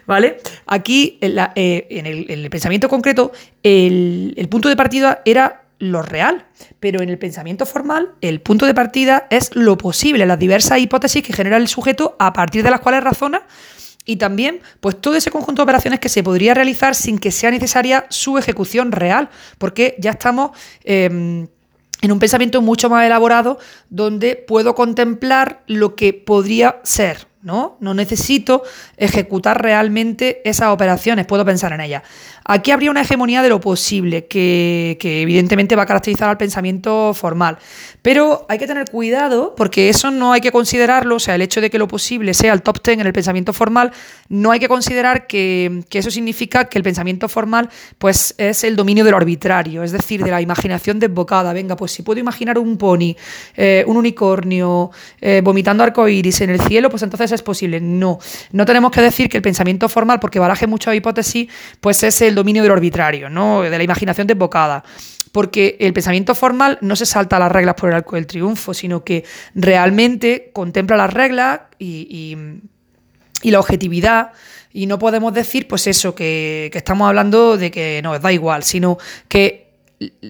¿Vale? Aquí, en, eh, el, pensamiento concreto, el punto de partida era lo real, pero en el pensamiento formal el punto de partida es lo posible, las diversas hipótesis que genera el sujeto a partir de las cuales razona y también pues todo ese conjunto de operaciones que se podría realizar sin que sea necesaria su ejecución real, porque ya estamos em, en un pensamiento mucho más elaborado donde puedo contemplar lo que podría ser, ¿no? No necesito ejecutar realmente esas operaciones, puedo pensar en ellas. Aquí habría una hegemonía de lo posible, que, evidentemente va a caracterizar al pensamiento formal. Pero hay que tener cuidado, porque eso no hay que considerarlo, o sea, el hecho de que lo posible sea el top ten en el pensamiento formal, no hay que considerar que, eso significa que el pensamiento formal pues, es el dominio de lo arbitrario, es decir, de la imaginación desbocada. Venga, pues si puedo imaginar un pony, eh, un unicornio, eh, vomitando arcoíris en el cielo, pues entonces es posible. No, no tenemos que decir que el pensamiento formal, porque baraje muchas hipótesis, pues es el dominio de lo arbitrario, ¿no? de la imaginación desbocada. Porque el pensamiento formal no se salta las reglas por el arco del triunfo, sino que realmente contempla las reglas y, la objetividad. Y no podemos decir, pues eso, que, estamos hablando de que no, da igual, sino que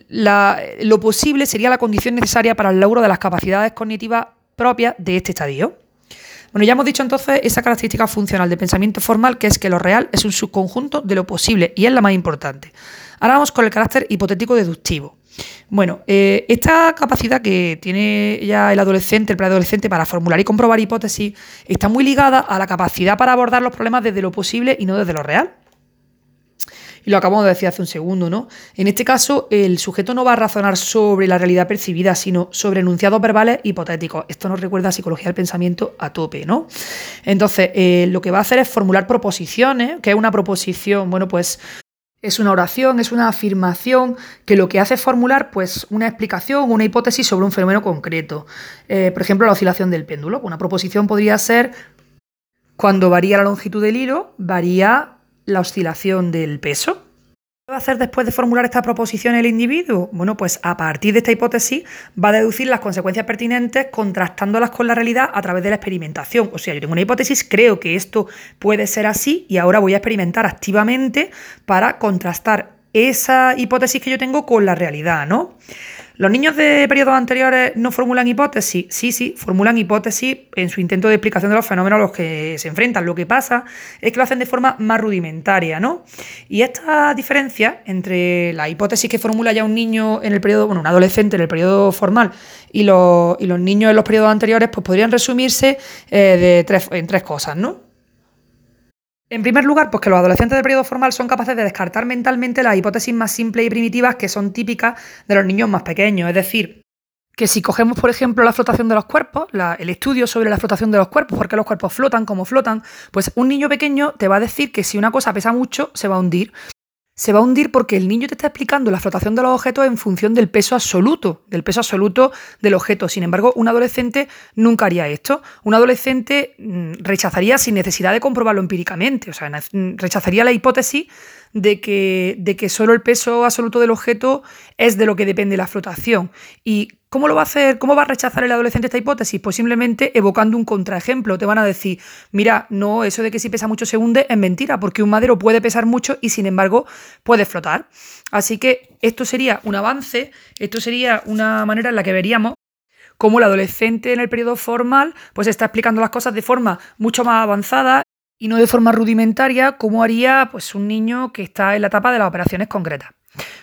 lo posible sería la condición necesaria para el logro de las capacidades cognitivas propias de este estadio. Bueno, ya hemos dicho entonces esa característica funcional de pensamiento formal, que es que lo real es un subconjunto de lo posible y es la más importante. Ahora vamos con el carácter hipotético deductivo. Bueno, eh, esta capacidad que tiene ya el adolescente, el preadolescente para formular y comprobar hipótesis, está muy ligada a la capacidad para abordar los problemas desde lo posible y no desde lo real y lo acabamos de decir hace un segundo, ¿no? En este caso, el sujeto no va a razonar sobre la realidad percibida, sino sobre enunciados verbales hipotéticos. Esto nos recuerda a psicología del pensamiento a tope, ¿no? Entonces, eh, lo que va a hacer es formular proposiciones, que es una proposición, bueno, pues es una oración, es una afirmación que lo que hace es formular pues, una explicación, una hipótesis sobre un fenómeno concreto. Eh, por ejemplo, la oscilación del péndulo. Una proposición podría ser cuando varía la longitud del hilo, varía la oscilación del peso. ¿Qué va a hacer después de formular esta proposición el individuo? Bueno, pues a partir de esta hipótesis va a deducir las consecuencias pertinentes contrastándolas con la realidad a través de la experimentación. O sea, yo tengo una hipótesis, creo que esto puede ser así y ahora voy a experimentar activamente para contrastar esa hipótesis que yo tengo con la realidad, ¿no? ¿Los niños de periodos anteriores no formulan hipótesis? Sí, sí, formulan hipótesis en su intento de explicación de los fenómenos a los que se enfrentan. Lo que pasa es que lo hacen de forma más rudimentaria, ¿no? Y esta diferencia entre la hipótesis que formula ya un niño en el periodo, bueno, un adolescente en el periodo formal y los, y los niños en los periodos anteriores, pues podrían resumirse eh, en tres cosas, ¿no? En primer lugar, pues que los adolescentes de periodo formal son capaces de descartar mentalmente las hipótesis más simples y primitivas que son típicas de los niños más pequeños. Es decir, que si cogemos, por ejemplo, la flotación de los cuerpos, el estudio sobre la flotación de los cuerpos, por qué los cuerpos flotan, cómo flotan, pues un niño pequeño te va a decir que si una cosa pesa mucho, se va a hundir se va a hundir porque el niño te está explicando la flotación de los objetos en función del peso absoluto, del peso absoluto del objeto. Sin embargo, un adolescente nunca haría esto. Un adolescente mm, rechazaría sin necesidad de comprobarlo empíricamente, o sea, mm, rechazaría la hipótesis de que, de que solo el peso absoluto del objeto es de lo que depende la flotación. ¿Y cómo lo va a hacer? ¿Cómo va a rechazar el adolescente esta hipótesis? Pues simplemente evocando un contraejemplo. Te van a decir, mira, no, eso de que si pesa mucho se hunde es mentira, porque un madero puede pesar mucho y sin embargo puede flotar. Así que esto sería un avance, esto sería una manera en la que veríamos cómo el adolescente en el periodo formal pues está explicando las cosas de forma mucho más avanzada y no de forma rudimentaria como haría pues, un niño que está en la etapa de las operaciones concretas.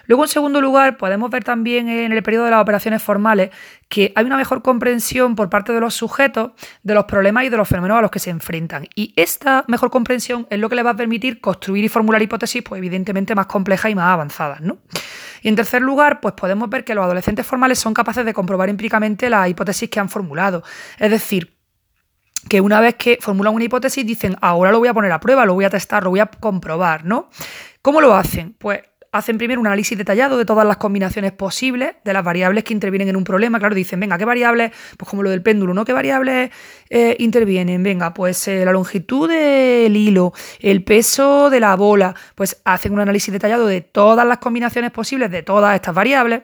Luego, en segundo lugar, podemos ver también en el periodo de las operaciones formales que hay una mejor comprensión por parte de los sujetos de los problemas y de los fenómenos a los que se enfrentan. Y esta mejor comprensión es lo que les va a permitir construir y formular hipótesis, pues evidentemente más complejas y más avanzadas. ¿no? Y en tercer lugar, pues podemos ver que los adolescentes formales son capaces de comprobar empíricamente las hipótesis que han formulado. Es decir, que una vez que formulan una hipótesis dicen, ahora lo voy a poner a prueba, lo voy a testar, lo voy a comprobar, ¿no? ¿Cómo lo hacen? Pues hacen primero un análisis detallado de todas las combinaciones posibles de las variables que intervienen en un problema. Claro, dicen, venga, ¿qué variables? Pues como lo del péndulo, ¿no? ¿Qué variables eh, intervienen? Venga, pues eh, la longitud del hilo, el peso de la bola. Pues hacen un análisis detallado de todas las combinaciones posibles de todas estas variables.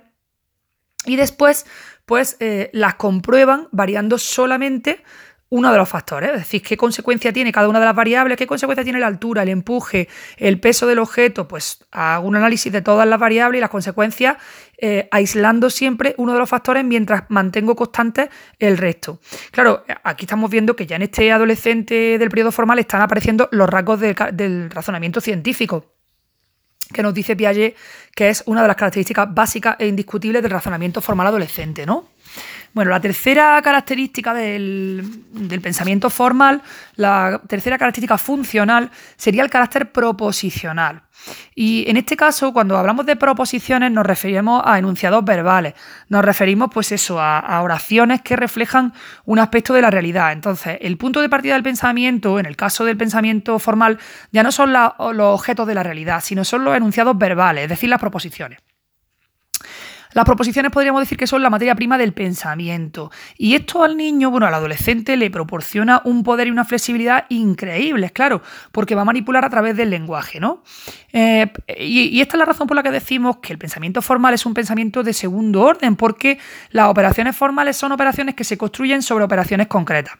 Y después, pues las comprueban variando solamente uno de los factores, es decir, qué consecuencia tiene cada una de las variables, qué consecuencia tiene la altura, el empuje, el peso del objeto, pues hago un análisis de todas las variables y las consecuencias, eh, aislando siempre uno de los factores mientras mantengo constante el resto. Claro, aquí estamos viendo que ya en este adolescente del periodo formal están apareciendo los rasgos del razonamiento científico que nos dice Piaget que es una de las características básicas e indiscutibles del razonamiento formal adolescente, ¿no? Bueno, la tercera característica del, pensamiento formal, la tercera característica funcional, sería el carácter proposicional. Y en este caso, cuando hablamos de proposiciones, nos referimos a enunciados verbales. Nos referimos, pues eso, a, oraciones que reflejan un aspecto de la realidad. Entonces, el punto de partida del pensamiento, en el caso del pensamiento formal, ya no son los objetos de la realidad, sino son los enunciados verbales, es decir, las proposiciones. Las proposiciones podríamos decir que son la materia prima del pensamiento. Y esto al niño, bueno, al adolescente le proporciona un poder y una flexibilidad increíbles, claro, porque va a manipular a través del lenguaje, ¿no? Eh, y, y, esta es la razón por la que decimos que el pensamiento formal es un pensamiento de segundo orden, porque las operaciones formales son operaciones que se construyen sobre operaciones concretas.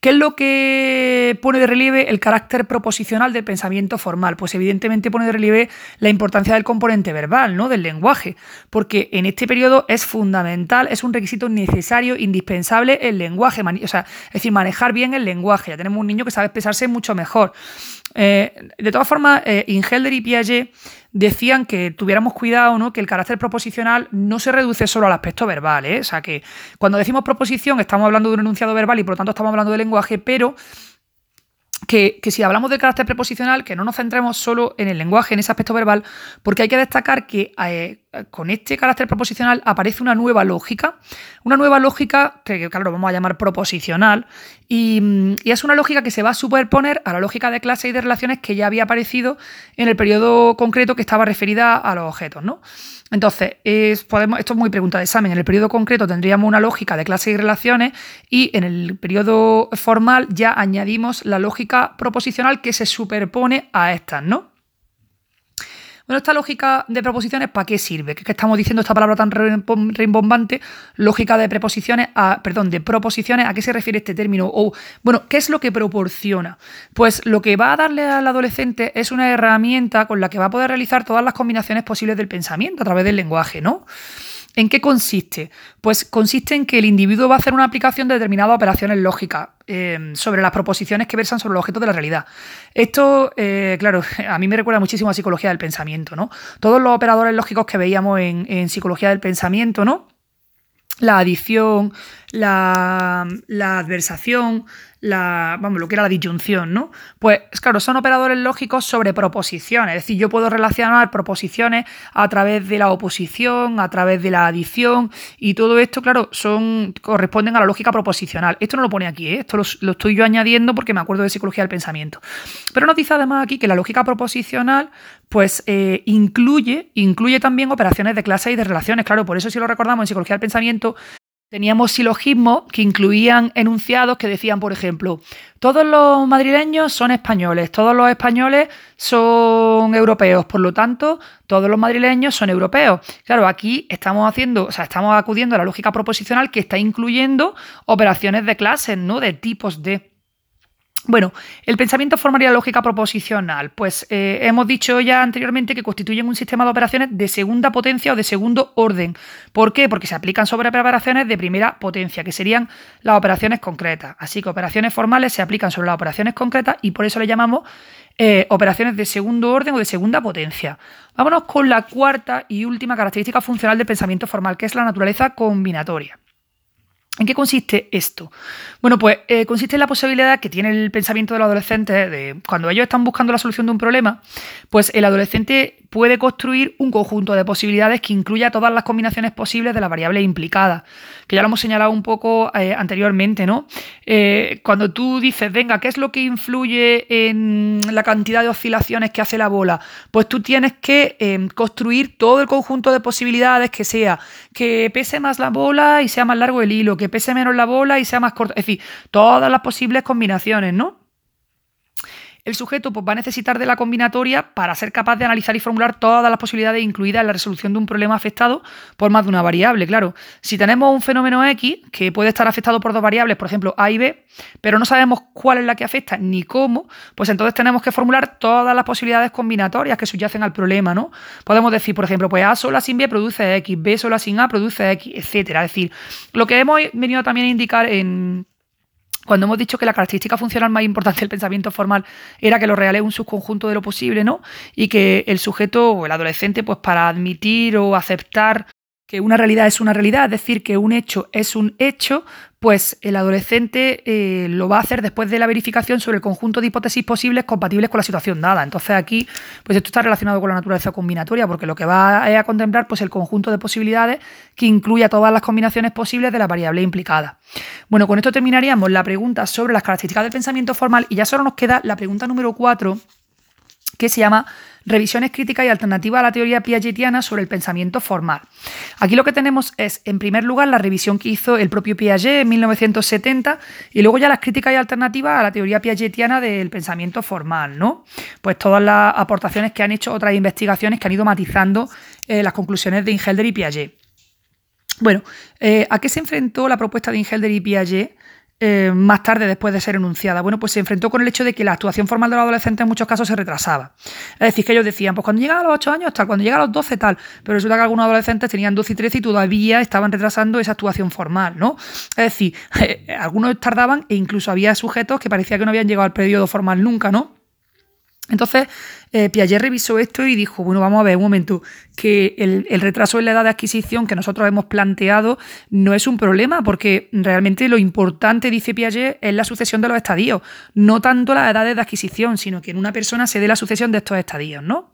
¿Qué es lo que pone de relieve el carácter proposicional del pensamiento formal? Pues evidentemente pone de relieve la importancia del componente verbal, ¿no? Del lenguaje, porque en este periodo es fundamental, es un requisito necesario, indispensable el lenguaje, o sea, es decir, manejar bien el lenguaje. Ya tenemos un niño que sabe expresarse mucho mejor. Eh, de todas formas, eh, Ingelder y Piaget decían que tuviéramos cuidado, ¿no? Que el carácter proposicional no se reduce solo al aspecto verbal, ¿eh? O sea que cuando decimos proposición estamos hablando de un enunciado verbal y por lo tanto estamos hablando de lenguaje, pero que, si hablamos del carácter preposicional, que no nos centremos solo en el lenguaje, en ese aspecto verbal, porque hay que destacar que eh, con este carácter proposicional aparece una nueva lógica, una nueva lógica que, claro, vamos a llamar proposicional, y, y, es una lógica que se va a superponer a la lógica de clase y de relaciones que ya había aparecido en el periodo concreto que estaba referida a los objetos, ¿no? Entonces, podemos, esto es muy pregunta de examen. En el periodo concreto tendríamos una lógica de clases y relaciones y en el periodo formal ya añadimos la lógica proposicional que se superpone a estas, ¿no? Bueno, esta lógica de preposiciones, ¿para qué sirve? ¿Qué estamos diciendo esta palabra tan rimbombante? Lógica de preposiciones, a, perdón, de proposiciones, ¿a qué se refiere este término? O, bueno, ¿qué es lo que proporciona? Pues lo que va a darle al adolescente es una herramienta con la que va a poder realizar todas las combinaciones posibles del pensamiento a través del lenguaje, ¿no? ¿En qué consiste? Pues consiste en que el individuo va a hacer una aplicación de determinadas operaciones lógicas eh, sobre las proposiciones que versan sobre los objetos de la realidad. Esto, eh, claro, a mí me recuerda muchísimo a psicología del pensamiento, ¿no? Todos los operadores lógicos que veíamos en, en psicología del pensamiento, ¿no? La adición, la, la adversación, la, vamos, lo que era la disyunción, ¿no? Pues claro, son operadores lógicos sobre proposiciones, es decir, yo puedo relacionar proposiciones a través de la oposición, a través de la adición y todo esto, claro, son corresponden a la lógica proposicional. Esto no lo pone aquí, ¿eh? esto lo, estoy yo añadiendo porque me acuerdo de psicología del pensamiento. Pero nos dice además aquí que la lógica proposicional pues eh, incluye, incluye también operaciones de clase y de relaciones. Claro, por eso si lo recordamos en psicología del pensamiento, Teníamos silogismos que incluían enunciados que decían, por ejemplo, todos los madrileños son españoles, todos los españoles son europeos, por lo tanto, todos los madrileños son europeos. Claro, aquí estamos haciendo, o sea, estamos acudiendo a la lógica proposicional que está incluyendo operaciones de clases, ¿no? De tipos de. Bueno, el pensamiento formaría lógica proposicional. Pues eh, hemos dicho ya anteriormente que constituyen un sistema de operaciones de segunda potencia o de segundo orden. ¿Por qué? Porque se aplican sobre operaciones de primera potencia, que serían las operaciones concretas. Así que operaciones formales se aplican sobre las operaciones concretas y por eso le llamamos eh, operaciones de segundo orden o de segunda potencia. Vámonos con la cuarta y última característica funcional del pensamiento formal, que es la naturaleza combinatoria. ¿En qué consiste esto? Bueno, pues eh, consiste en la posibilidad que tiene el pensamiento de los adolescentes de cuando ellos están buscando la solución de un problema, pues el adolescente puede construir un conjunto de posibilidades que incluya todas las combinaciones posibles de las variables implicadas, que ya lo hemos señalado un poco eh, anteriormente, ¿no? Eh, cuando tú dices, venga, ¿qué es lo que influye en la cantidad de oscilaciones que hace la bola? Pues tú tienes que construir todo el conjunto de posibilidades que sea que pese más la bola y sea más largo el hilo, que pese menos la bola y sea más corto, es decir, todas las posibles combinaciones, ¿no? el sujeto pues, va a necesitar de la combinatoria para ser capaz de analizar y formular todas las posibilidades incluidas en la resolución de un problema afectado por más de una variable. Claro, si tenemos un fenómeno X que puede estar afectado por dos variables, por ejemplo A y B, pero no sabemos cuál es la que afecta ni cómo, pues entonces tenemos que formular todas las posibilidades combinatorias que subyacen al problema, ¿no? Podemos decir, por ejemplo, pues A sola sin B produce X, B sola sin A produce X, etcétera. Es decir, lo que hemos venido también a indicar en cuando hemos dicho que la característica funcional más importante del pensamiento formal era que lo real es un subconjunto de lo posible, ¿no? Y que el sujeto o el adolescente, pues para admitir o aceptar que una realidad es una realidad, es decir, que un hecho es un hecho, pues el adolescente eh, lo va a hacer después de la verificación sobre el conjunto de hipótesis posibles compatibles con la situación dada. Entonces aquí, pues esto está relacionado con la naturaleza combinatoria, porque lo que va a contemplar pues el conjunto de posibilidades que incluya todas las combinaciones posibles de la variable implicada. Bueno, con esto terminaríamos la pregunta sobre las características del pensamiento formal y ya solo nos queda la pregunta número 4, que se llama revisiones críticas y alternativas a la teoría piagetiana sobre el pensamiento formal. Aquí lo que tenemos es, en primer lugar, la revisión que hizo el propio Piaget en 1970 y luego ya las críticas y alternativas a la teoría piagetiana del pensamiento formal, ¿no? Pues todas las aportaciones que han hecho otras investigaciones que han ido matizando eh, las conclusiones de Ingelder y Piaget. Bueno, eh, ¿a qué se enfrentó la propuesta de Ingelder y Piaget? Eh, más tarde después de ser enunciada? Bueno, pues se enfrentó con el hecho de que la actuación formal de los adolescentes en muchos casos se retrasaba. Es decir, que ellos decían, pues cuando llega a los 8 años tal, cuando llega a los 12 tal, pero resulta que algunos adolescentes tenían 12 y 13 y todavía estaban retrasando esa actuación formal, ¿no? Es decir, algunos tardaban e incluso había sujetos que parecía que no habían llegado al periodo formal nunca, ¿no? Entonces, eh, Piaget revisó esto y dijo, bueno, vamos a ver un momento, que el, retraso en la edad de adquisición que nosotros hemos planteado no es un problema, porque realmente lo importante, dice Piaget, es la sucesión de los estadios, no tanto las edades de adquisición, sino que en una persona se dé la sucesión de estos estadios, ¿no?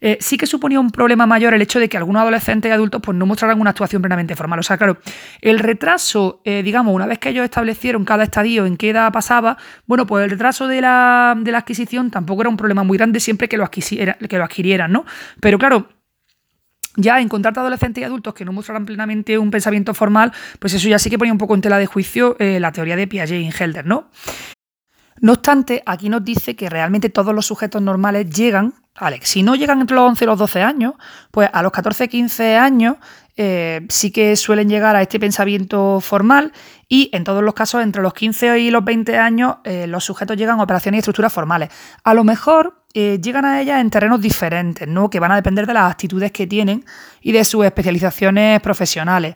Eh, sí que suponía un problema mayor el hecho de que algunos adolescentes y adultos pues, no mostraran una actuación plenamente formal. O sea, claro, el retraso, eh, digamos, una vez que ellos establecieron cada estadio en qué edad pasaba, bueno, pues el retraso de la, de la adquisición tampoco era un problema muy grande siempre que lo, que lo adquirieran, ¿no? Pero claro, ya encontrarte adolescentes y adultos que no mostraran plenamente un pensamiento formal, pues eso ya sí que ponía un poco en tela de juicio eh, la teoría de Piaget y Helder, ¿no? No obstante, aquí nos dice que realmente todos los sujetos normales llegan, vale, si no llegan entre los 11 y los 12 años, pues a los 14, 15 años eh, sí que suelen llegar a este pensamiento formal y en todos los casos entre los 15 y los 20 años eh, los sujetos llegan a operaciones y estructuras formales. A lo mejor eh, llegan a ellas en terrenos diferentes, ¿no? que van a depender de las actitudes que tienen y de sus especializaciones profesionales.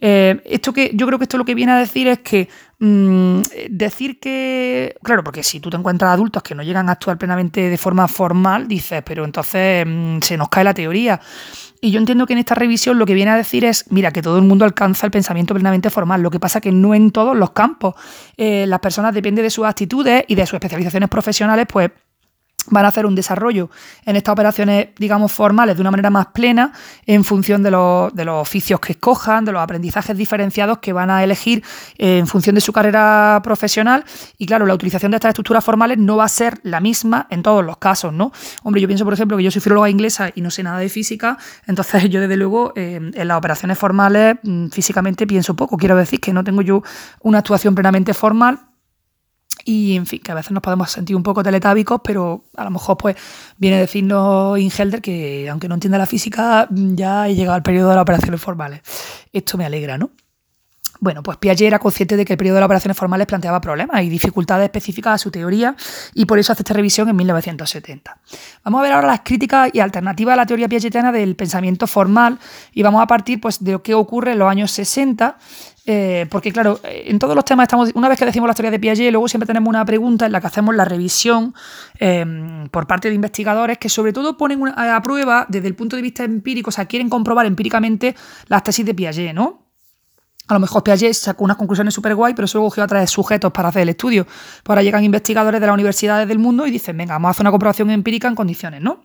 Eh, esto que yo creo que esto lo que viene a decir es que mm, decir que, claro, porque si tú te encuentras adultos que no llegan a actuar plenamente de forma formal, dices, pero entonces mm, se nos cae la teoría. Y yo entiendo que en esta revisión lo que viene a decir es, mira, que todo el mundo alcanza el pensamiento plenamente formal, lo que pasa que no en todos los campos. Eh, las personas, depende de sus actitudes y de sus especializaciones profesionales, pues van a hacer un desarrollo en estas operaciones, digamos, formales de una manera más plena en función de los, oficios que escojan, de los aprendizajes diferenciados que van a elegir eh, en función de su carrera profesional. Y claro, la utilización de estas estructuras formales no va a ser la misma en todos los casos, ¿no? Hombre, yo pienso, por ejemplo, que yo soy filóloga inglesa y no sé nada de física, entonces yo desde luego eh, en las operaciones formales mm, físicamente pienso poco. Quiero decir que no tengo yo una actuación plenamente formal, y en fin, que a veces nos podemos sentir un poco teletábicos, pero a lo mejor pues viene a decirnos Ingelder que aunque no entienda la física, ya he llegado al periodo de las operaciones formales. Esto me alegra, ¿no? Bueno, pues Piaget era consciente de que el periodo de las operaciones formales planteaba problemas y dificultades específicas a su teoría y por eso hace esta revisión en 1970. Vamos a ver ahora las críticas y alternativas a la teoría piagetiana del pensamiento formal y vamos a partir pues, de lo que ocurre en los años 60 eh, porque claro, en todos los temas estamos, una vez que decimos la teoría de Piaget, luego siempre tenemos una pregunta en la que hacemos la revisión eh, por parte de investigadores que sobre todo ponen a prueba desde el punto de vista empírico, o sea, quieren comprobar empíricamente las tesis de Piaget, ¿no? A lo mejor Piaget sacó unas conclusiones súper guay, pero solo cogió a través de sujetos para hacer el estudio. Ahora llegan investigadores de las universidades del mundo y dicen, venga, vamos a hacer una comprobación empírica en condiciones, ¿no?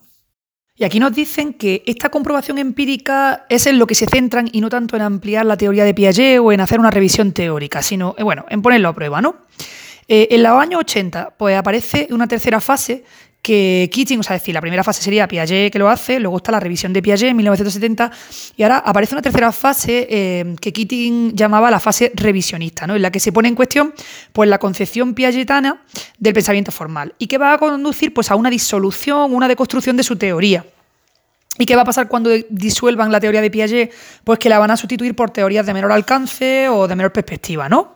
Y aquí nos dicen que esta comprobación empírica es en lo que se centran y no tanto en ampliar la teoría de Piaget o en hacer una revisión teórica, sino, eh, bueno, en ponerlo a prueba, ¿no? Eh, en los años 80, pues aparece una tercera fase que Keating, o sea, decir, la primera fase sería Piaget que lo hace, luego está la revisión de Piaget en 1970 y ahora aparece una tercera fase eh, que Keating llamaba la fase revisionista, ¿no? en la que se pone en cuestión pues, la concepción piagetana del pensamiento formal y que va a conducir pues, a una disolución, una deconstrucción de su teoría. ¿Y qué va a pasar cuando disuelvan la teoría de Piaget? Pues que la van a sustituir por teorías de menor alcance o de menor perspectiva, ¿no?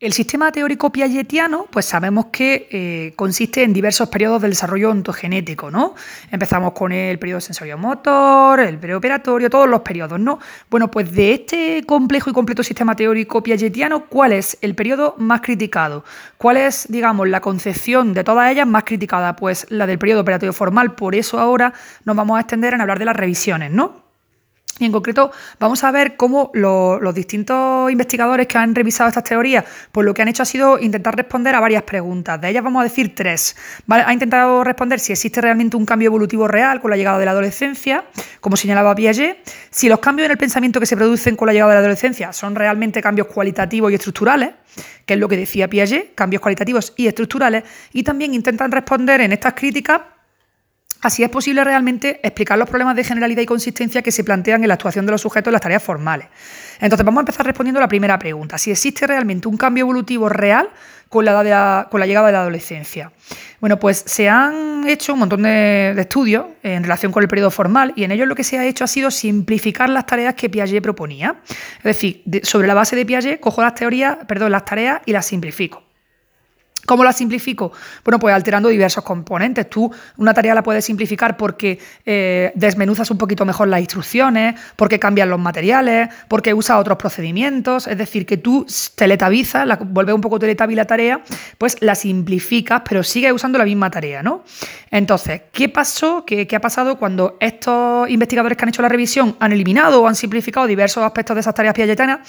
El sistema teórico piagetiano, pues sabemos que eh, consiste en diversos periodos del desarrollo ontogenético, ¿no? Empezamos con el periodo sensorio-motor, el preoperatorio, todos los periodos, ¿no? Bueno, pues de este complejo y completo sistema teórico piagetiano, ¿cuál es el periodo más criticado? ¿Cuál es, digamos, la concepción de todas ellas más criticada? Pues la del periodo operatorio formal, por eso ahora nos vamos a extender en hablar de las revisiones, ¿no? Y en concreto vamos a ver cómo los distintos investigadores que han revisado estas teorías, pues lo que han hecho ha sido intentar responder a varias preguntas. De ellas vamos a decir tres. Ha intentado responder si existe realmente un cambio evolutivo real con la llegada de la adolescencia, como señalaba Piaget, si los cambios en el pensamiento que se producen con la llegada de la adolescencia son realmente cambios cualitativos y estructurales, que es lo que decía Piaget, cambios cualitativos y estructurales, y también intentan responder en estas críticas Así es posible realmente explicar los problemas de generalidad y consistencia que se plantean en la actuación de los sujetos en las tareas formales. Entonces vamos a empezar respondiendo a la primera pregunta, si existe realmente un cambio evolutivo real con la, llegada de la adolescencia. Bueno, pues se han hecho un montón de, estudios en relación con el periodo formal y en ellos lo que se ha hecho ha sido simplificar las tareas que Piaget proponía. Es decir, sobre la base de Piaget cojo las teorías, perdón, las tareas y las simplifico. ¿Cómo la simplifico? Bueno, pues alterando diversos componentes. Tú una tarea la puedes simplificar porque eh, desmenuzas un poquito mejor las instrucciones, porque cambias los materiales, porque usas otros procedimientos. Es decir, que tú teletabizas, la, vuelves un poco teletabi la tarea, pues la simplificas, pero sigues usando la misma tarea, ¿no? Entonces, ¿qué pasó? ¿Qué, qué ha pasado cuando estos investigadores que han hecho la revisión han eliminado o han simplificado diversos aspectos de esas tareas piagetanas?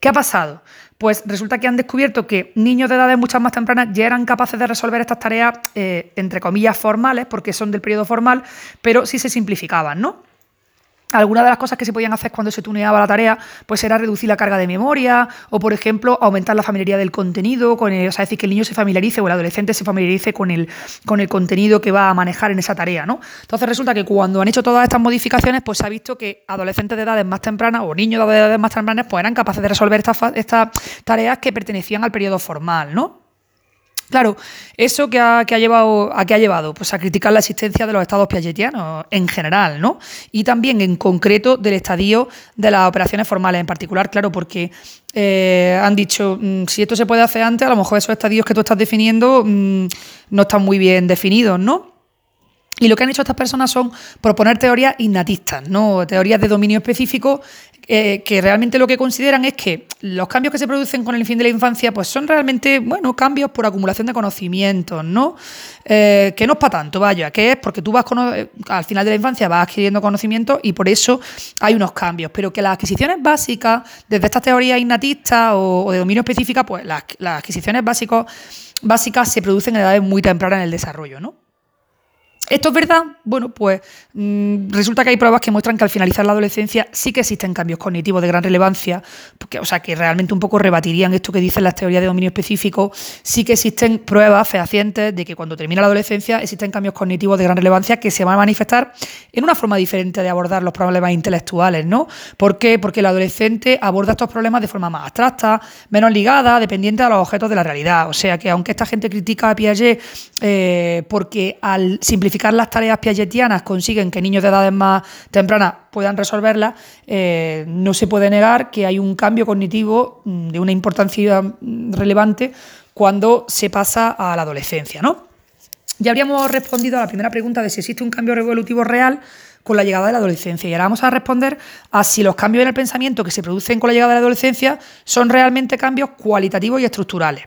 ¿Qué ha pasado? Pues resulta que han descubierto que niños de edades muchas más tempranas ya eran capaces de resolver estas tareas, eh, entre comillas, formales, porque son del periodo formal, pero sí se simplificaban, ¿no? Algunas de las cosas que se podían hacer cuando se tuneaba la tarea, pues era reducir la carga de memoria o, por ejemplo, aumentar la familiaridad del contenido, con el, o sea, decir, que el niño se familiarice o el adolescente se familiarice con el, con el contenido que va a manejar en esa tarea, ¿no? Entonces resulta que cuando han hecho todas estas modificaciones, pues se ha visto que adolescentes de edades más tempranas o niños de edades más tempranas, pues eran capaces de resolver estas, estas tareas que pertenecían al periodo formal, ¿no? Claro, eso que ha, llevado, ¿a qué ha llevado? Pues a criticar la existencia de los estados piagetianos en general, ¿no? Y también en concreto del estadio de las operaciones formales en particular, claro, porque eh, han dicho, mm, si esto se puede hacer antes, a lo mejor esos estadios que tú estás definiendo mm, no están muy bien definidos, ¿no? Y lo que han hecho estas personas son proponer teorías innatistas, ¿no? teorías de dominio específico eh, que realmente lo que consideran es que los cambios que se producen con el fin de la infancia pues son realmente bueno cambios por acumulación de conocimientos, ¿no? Eh, que no es para tanto, vaya, que es porque tú vas eh, al final de la infancia vas adquiriendo conocimientos y por eso hay unos cambios, pero que las adquisiciones básicas, desde estas teorías innatistas o, de dominio específica, pues las, las adquisiciones básicos, básicas se producen en edades muy tempranas en el desarrollo, ¿no? ¿Esto es verdad? Bueno, pues mm, resulta que hay pruebas que muestran que al finalizar la adolescencia sí que existen cambios cognitivos de gran relevancia, porque, o sea, que realmente un poco rebatirían esto que dicen las teorías de dominio específico. Sí que existen pruebas fehacientes de que cuando termina la adolescencia existen cambios cognitivos de gran relevancia que se van a manifestar en una forma diferente de abordar los problemas intelectuales, ¿no? ¿Por qué? Porque el adolescente aborda estos problemas de forma más abstracta, menos ligada, dependiente de los objetos de la realidad. O sea que aunque esta gente critica a Piaget eh, porque al simplificar las tareas piagetianas consiguen que niños de edades más tempranas puedan resolverlas, eh, no se puede negar que hay un cambio cognitivo mm, de una importancia relevante cuando se pasa a la adolescencia. ¿no? Ya habríamos respondido a la primera pregunta de si existe un cambio revolutivo real con la llegada de la adolescencia. Y ahora vamos a responder a si los cambios en el pensamiento que se producen con la llegada de la adolescencia son realmente cambios cualitativos y estructurales.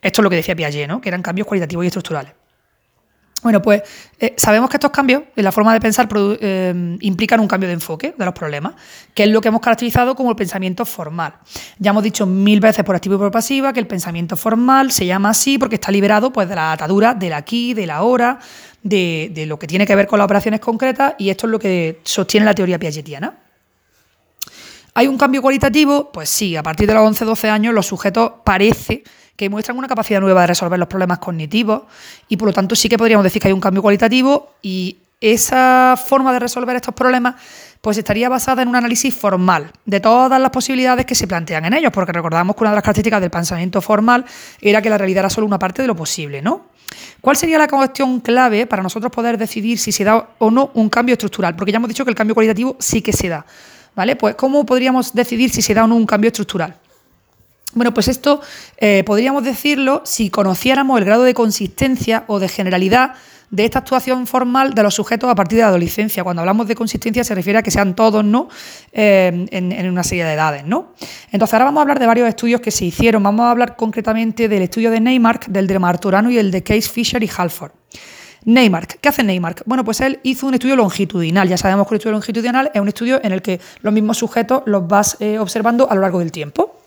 Esto es lo que decía Piaget, ¿no? que eran cambios cualitativos y estructurales. Bueno, pues eh, sabemos que estos cambios en la forma de pensar eh, implican un cambio de enfoque de los problemas, que es lo que hemos caracterizado como el pensamiento formal. Ya hemos dicho mil veces por activo y por pasiva que el pensamiento formal se llama así porque está liberado pues, de la atadura del aquí, del ahora, de, de lo que tiene que ver con las operaciones concretas, y esto es lo que sostiene la teoría piagetiana. ¿Hay un cambio cualitativo? Pues sí, a partir de los 11-12 años los sujetos parece que muestran una capacidad nueva de resolver los problemas cognitivos y por lo tanto sí que podríamos decir que hay un cambio cualitativo y esa forma de resolver estos problemas pues estaría basada en un análisis formal de todas las posibilidades que se plantean en ellos, porque recordamos que una de las características del pensamiento formal era que la realidad era solo una parte de lo posible, ¿no? ¿Cuál sería la cuestión clave para nosotros poder decidir si se da o no un cambio estructural? Porque ya hemos dicho que el cambio cualitativo sí que se da, ¿vale? Pues ¿cómo podríamos decidir si se da o no un cambio estructural? Bueno, pues esto eh, podríamos decirlo si conociéramos el grado de consistencia o de generalidad de esta actuación formal de los sujetos a partir de la adolescencia. Cuando hablamos de consistencia se refiere a que sean todos ¿no? Eh, en, una serie de edades. ¿no? Entonces ahora vamos a hablar de varios estudios que se hicieron. Vamos a hablar concretamente del estudio de Neymark, del de Marturano y el de Case Fisher y Halford. Neymark, ¿qué hace Neymark? Bueno, pues él hizo un estudio longitudinal. Ya sabemos que el estudio longitudinal es un estudio en el que los mismos sujetos los vas eh, observando a lo largo del tiempo.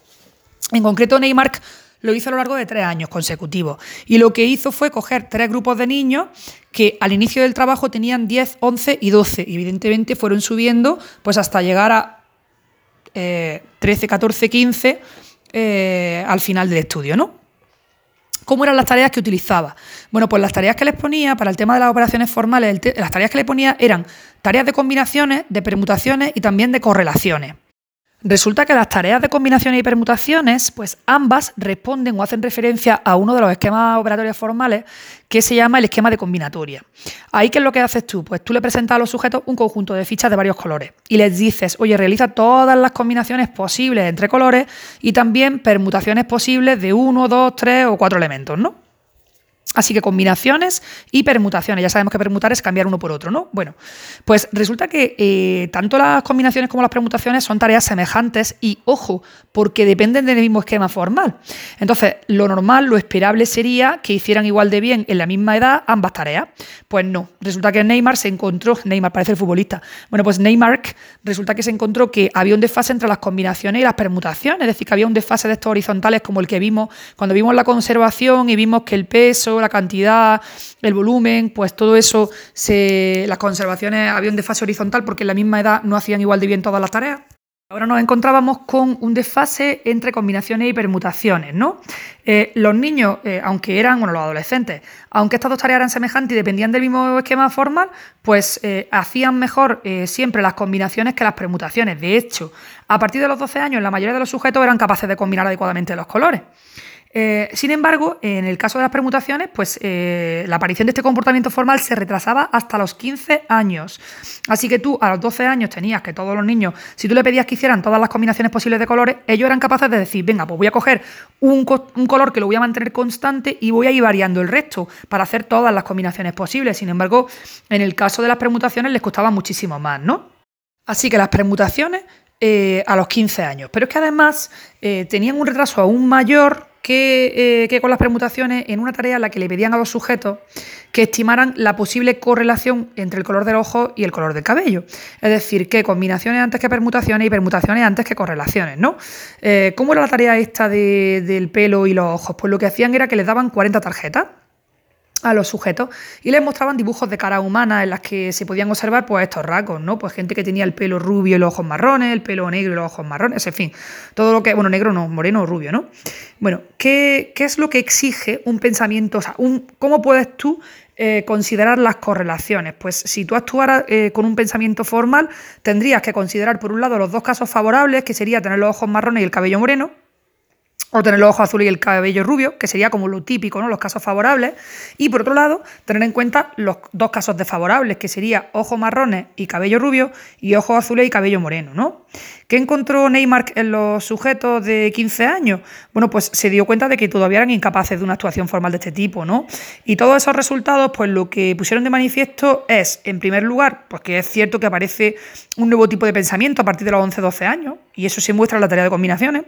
En concreto, Neymark lo hizo a lo largo de tres años consecutivos. Y lo que hizo fue coger tres grupos de niños que al inicio del trabajo tenían 10, 11 y 12. Y evidentemente fueron subiendo pues hasta llegar a 13, 14, 15 al final del estudio, ¿no? ¿Cómo eran las tareas que utilizaba? Bueno, pues las tareas que les ponía para el tema de las operaciones formales, las tareas que le ponía eran tareas de combinaciones, de permutaciones y también de correlaciones. Resulta que las tareas de combinaciones y permutaciones, pues ambas responden o hacen referencia a uno de los esquemas operatorios formales que se llama el esquema de combinatoria. Ahí, ¿qué es lo que haces tú? Pues tú le presentas a los sujetos un conjunto de fichas de varios colores y les dices, oye, realiza todas las combinaciones posibles entre colores y también permutaciones posibles de uno, dos, tres o cuatro elementos, ¿no? Así que combinaciones y permutaciones. Ya sabemos que permutar es cambiar uno por otro, ¿no? Bueno, pues resulta que eh, tanto las combinaciones como las permutaciones son tareas semejantes y, ojo, porque dependen del mismo esquema formal. Entonces, lo normal, lo esperable sería que hicieran igual de bien en la misma edad ambas tareas. Pues no. Resulta que Neymar se encontró, Neymar parece el futbolista. Bueno, pues Neymar resulta que se encontró que había un desfase entre las combinaciones y las permutaciones. Es decir, que había un desfase de estos horizontales como el que vimos cuando vimos la conservación y vimos que el peso, la cantidad, el volumen, pues todo eso, las conservaciones había un desfase horizontal porque en la misma edad no hacían igual de bien todas las tareas. Ahora nos encontrábamos con un desfase entre combinaciones y permutaciones, ¿no? Eh, los niños, eh, aunque eran, bueno, los adolescentes, aunque estas dos tareas eran semejantes y dependían del mismo esquema formal, pues eh, hacían mejor siempre las combinaciones que las permutaciones. De hecho, a partir de los 12 años, la mayoría de los sujetos eran capaces de combinar adecuadamente los colores. Eh, sin embargo, en el caso de las permutaciones, pues eh, la aparición de este comportamiento formal se retrasaba hasta los 15 años. Así que tú a los 12 años tenías que todos los niños, si tú le pedías que hicieran todas las combinaciones posibles de colores, ellos eran capaces de decir, venga, pues voy a coger un, color que lo voy a mantener constante y voy a ir variando el resto para hacer todas las combinaciones posibles. Sin embargo, en el caso de las permutaciones les costaba muchísimo más, ¿no? Así que las permutaciones eh, a los 15 años. Pero es que además tenían un retraso aún mayor eh, que, con las permutaciones en una tarea en la que le pedían a los sujetos que estimaran la posible correlación entre el color del ojo y el color del cabello. Es decir, que combinaciones antes que permutaciones y permutaciones antes que correlaciones, ¿no? Eh, ¿Cómo era la tarea esta del pelo y los ojos? Pues lo que hacían era que les daban 40 tarjetas a los sujetos y les mostraban dibujos de cara humana en las que se podían observar pues estos rasgos, ¿no? Pues gente que tenía el pelo rubio y los ojos marrones, el pelo negro y los ojos marrones, en fin, todo lo que, bueno, negro no, moreno o rubio, ¿no? Bueno, ¿qué, es lo que exige un pensamiento? O sea, un, ¿cómo puedes tú eh, considerar las correlaciones? Pues si tú actuaras eh, con un pensamiento formal, tendrías que considerar por un lado los dos casos favorables, que sería tener los ojos marrones y el cabello moreno, o tener los ojos azules y el cabello rubio, que sería como lo típico, ¿no? los casos favorables, y por otro lado, tener en cuenta los dos casos desfavorables, que sería ojos marrones y cabello rubio, y ojos azules y cabello moreno. ¿no? ¿Qué encontró Neymar en los sujetos de 15 años? Bueno, pues se dio cuenta de que todavía eran incapaces de una actuación formal de este tipo, ¿no? Y todos esos resultados, pues lo que pusieron de manifiesto es, en primer lugar, pues que es cierto que aparece un nuevo tipo de pensamiento a partir de los 11-12 años, y eso se muestra en la tarea de combinaciones.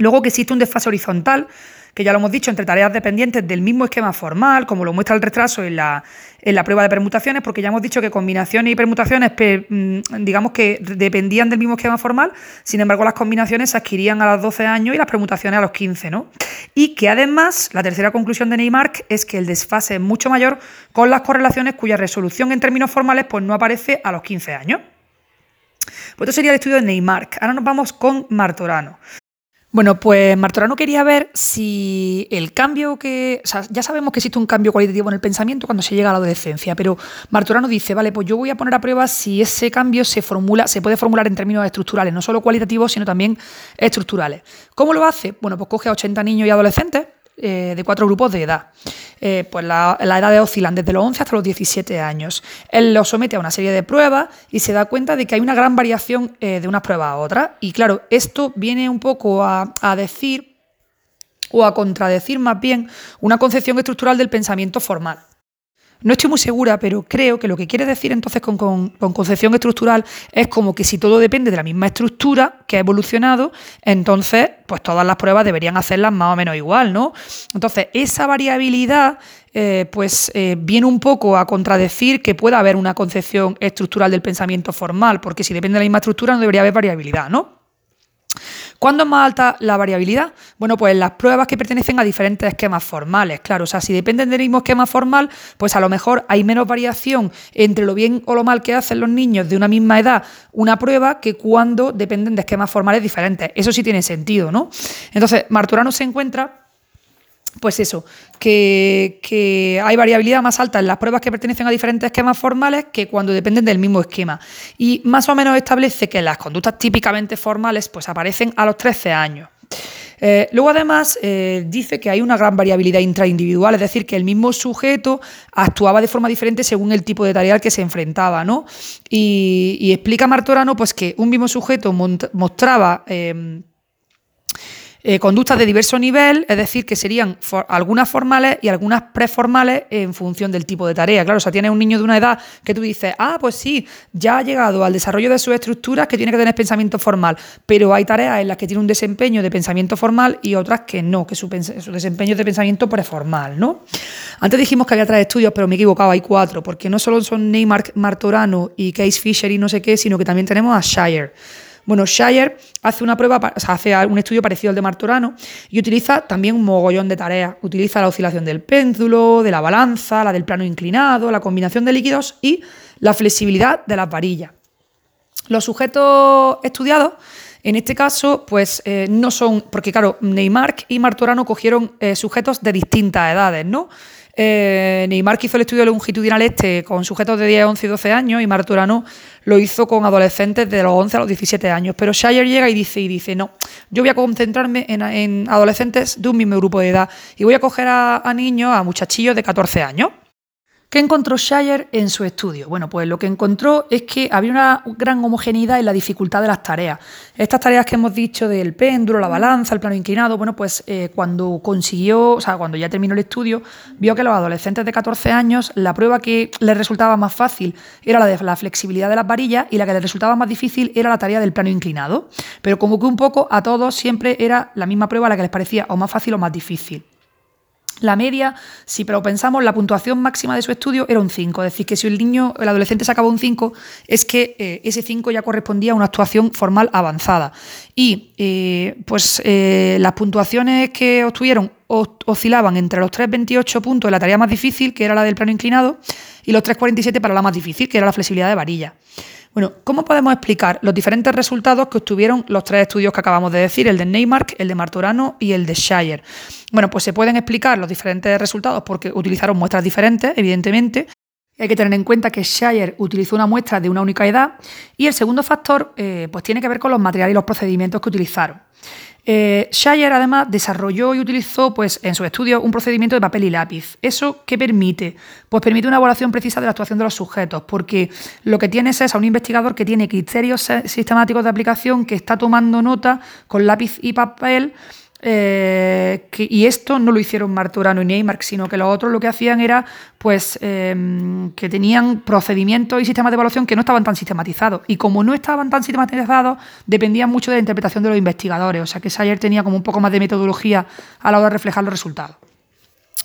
Luego que existe un desfase horizontal que ya lo hemos dicho, entre tareas dependientes del mismo esquema formal, como lo muestra el retraso en la, en la prueba de permutaciones, porque ya hemos dicho que combinaciones y permutaciones, mm, digamos que dependían del mismo esquema formal, sin embargo las combinaciones se adquirían a los 12 años y las permutaciones a los 15, ¿no? Y que además, la tercera conclusión de Neymark es que el desfase es mucho mayor con las correlaciones cuya resolución en términos formales pues, no aparece a los 15 años. Pues esto sería el estudio de Neymark. Ahora nos vamos con Martorano. Bueno, pues Martorano quería ver si el cambio que. O sea, ya sabemos que existe un cambio cualitativo en el pensamiento cuando se llega a la adolescencia, pero Martorano dice, vale, pues yo voy a poner a prueba si ese cambio se formula, se puede formular en términos estructurales, no solo cualitativos, sino también estructurales. ¿Cómo lo hace? Bueno, pues coge a 80 niños y adolescentes eh, de cuatro grupos de edad. Eh, pues la, la edad oscilan desde los 11 hasta los 17 años. Él los somete a una serie de pruebas y se da cuenta de que hay una gran variación eh, de unas pruebas a otras. Y claro, esto viene un poco a, a decir o a contradecir más bien una concepción estructural del pensamiento formal. No estoy muy segura, pero creo que lo que quiere decir entonces con, concepción estructural es como que si todo depende de la misma estructura que ha evolucionado, entonces pues todas las pruebas deberían hacerlas más o menos igual, ¿no? Entonces, esa variabilidad eh, pues eh, viene un poco a contradecir que pueda haber una concepción estructural del pensamiento formal, porque si depende de la misma estructura no debería haber variabilidad, ¿no? ¿Cuándo es más alta la variabilidad? Bueno, pues las pruebas que pertenecen a diferentes esquemas formales, claro. O sea, si dependen del mismo esquema formal, pues a lo mejor hay menos variación entre lo bien o lo mal que hacen los niños de una misma edad una prueba que cuando dependen de esquemas formales diferentes. Eso sí tiene sentido, ¿no? Entonces, Marturano se encuentra pues eso, que, hay variabilidad más alta en las pruebas que pertenecen a diferentes esquemas formales que cuando dependen del mismo esquema. Y más o menos establece que las conductas típicamente formales pues aparecen a los 13 años. Eh, luego, además, eh, dice que hay una gran variabilidad intraindividual, es decir, que el mismo sujeto actuaba de forma diferente según el tipo de tarea al que se enfrentaba, ¿no? Y, explica Martorano pues, que un mismo sujeto mostraba. Eh, eh, conductas de diverso nivel, es decir, que serían algunas formales y algunas preformales en función del tipo de tarea. Claro, o sea, tienes un niño de una edad que tú dices, ah, pues sí, ya ha llegado al desarrollo de sus estructuras que tiene que tener pensamiento formal, pero hay tareas en las que tiene un desempeño de pensamiento formal y otras que no, que su, desempeño es de pensamiento preformal, ¿no? Antes dijimos que había tres estudios, pero me he equivocado, hay cuatro, porque no solo son Neymar Martorano y Case Fisher y no sé qué, sino que también tenemos a Shire. Bueno, Shire hace una prueba, hace un estudio parecido al de Martorano y utiliza también un mogollón de tareas. Utiliza la oscilación del péndulo, de la balanza, la del plano inclinado, la combinación de líquidos y la flexibilidad de las varillas. Los sujetos estudiados en este caso, pues eh, no son, porque claro, Neymar y Martorano cogieron eh, sujetos de distintas edades, ¿no? Eh, Neymar hizo el estudio longitudinal este con sujetos de 10, 11 y 12 años y Marturano lo hizo con adolescentes de los 11 a los 17 años. Pero Shire llega y dice, y dice no, yo voy a concentrarme en, adolescentes de un mismo grupo de edad y voy a coger a niños, a muchachillos de 14 años. ¿Qué encontró Shire en su estudio? Bueno, pues lo que encontró es que había una gran homogeneidad en la dificultad de las tareas. Estas tareas que hemos dicho del péndulo, la balanza, el plano inclinado, bueno, pues eh, cuando consiguió, o sea, cuando ya terminó el estudio, vio que los adolescentes de 14 años, la prueba que les resultaba más fácil era la de la flexibilidad de las varillas y la que les resultaba más difícil era la tarea del plano inclinado. Pero como que un poco a todos siempre era la misma prueba la que les parecía o más fácil o más difícil. La media, si pero pensamos, la puntuación máxima de su estudio era un 5. Es decir, que si el niño, el adolescente sacaba un 5, es que eh, ese 5 ya correspondía a una actuación formal avanzada. Y eh, pues eh, las puntuaciones que obtuvieron oscilaban entre los 3,28 puntos en la tarea más difícil, que era la del plano inclinado, y los 3,47 para la más difícil, que era la flexibilidad de varilla. Bueno, ¿cómo podemos explicar los diferentes resultados que obtuvieron los tres estudios que acabamos de decir, el de Neymark, el de Martorano y el de Shire? Bueno, pues se pueden explicar los diferentes resultados porque utilizaron muestras diferentes, evidentemente. Hay que tener en cuenta que Shire utilizó una muestra de una única edad y el segundo factor eh, pues tiene que ver con los materiales y los procedimientos que utilizaron. Eh, Shire además desarrolló y utilizó pues, en su estudio un procedimiento de papel y lápiz. ¿Eso qué permite? Pues permite una evaluación precisa de la actuación de los sujetos, porque lo que tienes es a un investigador que tiene criterios sistemáticos de aplicación, que está tomando nota con lápiz y papel eh, y esto no lo hicieron Marturano y Neymar, sino que los otros lo que hacían era pues em, que tenían procedimientos y sistemas de evaluación que no estaban tan sistematizados. Y como no estaban tan sistematizados, dependían mucho de la interpretación de los investigadores. O sea que Sayer tenía como un poco más de metodología a la hora de reflejar los resultados.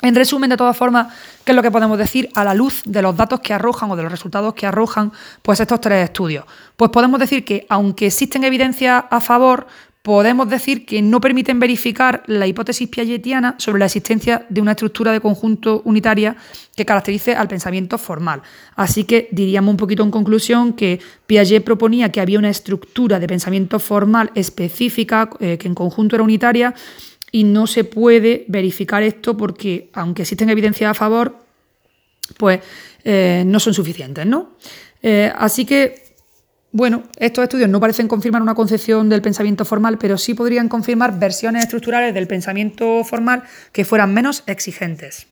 En resumen, de todas formas, ¿qué es lo que podemos decir a la luz de los datos que arrojan o de los resultados que arrojan pues estos tres estudios? Pues podemos decir que aunque existen evidencias a favor, podemos decir que no permiten verificar la hipótesis piagetiana sobre la existencia de una estructura de conjunto unitaria que caracterice al pensamiento formal. Así que diríamos un poquito en conclusión que Piaget proponía que había una estructura de pensamiento formal específica eh, que en conjunto era unitaria y no se puede verificar esto porque, aunque existen evidencias a favor, pues eh, no son suficientes, ¿no? Eh, así que bueno, estos estudios no parecen confirmar una concepción del pensamiento formal, pero sí podrían confirmar versiones estructurales del pensamiento formal que fueran menos exigentes.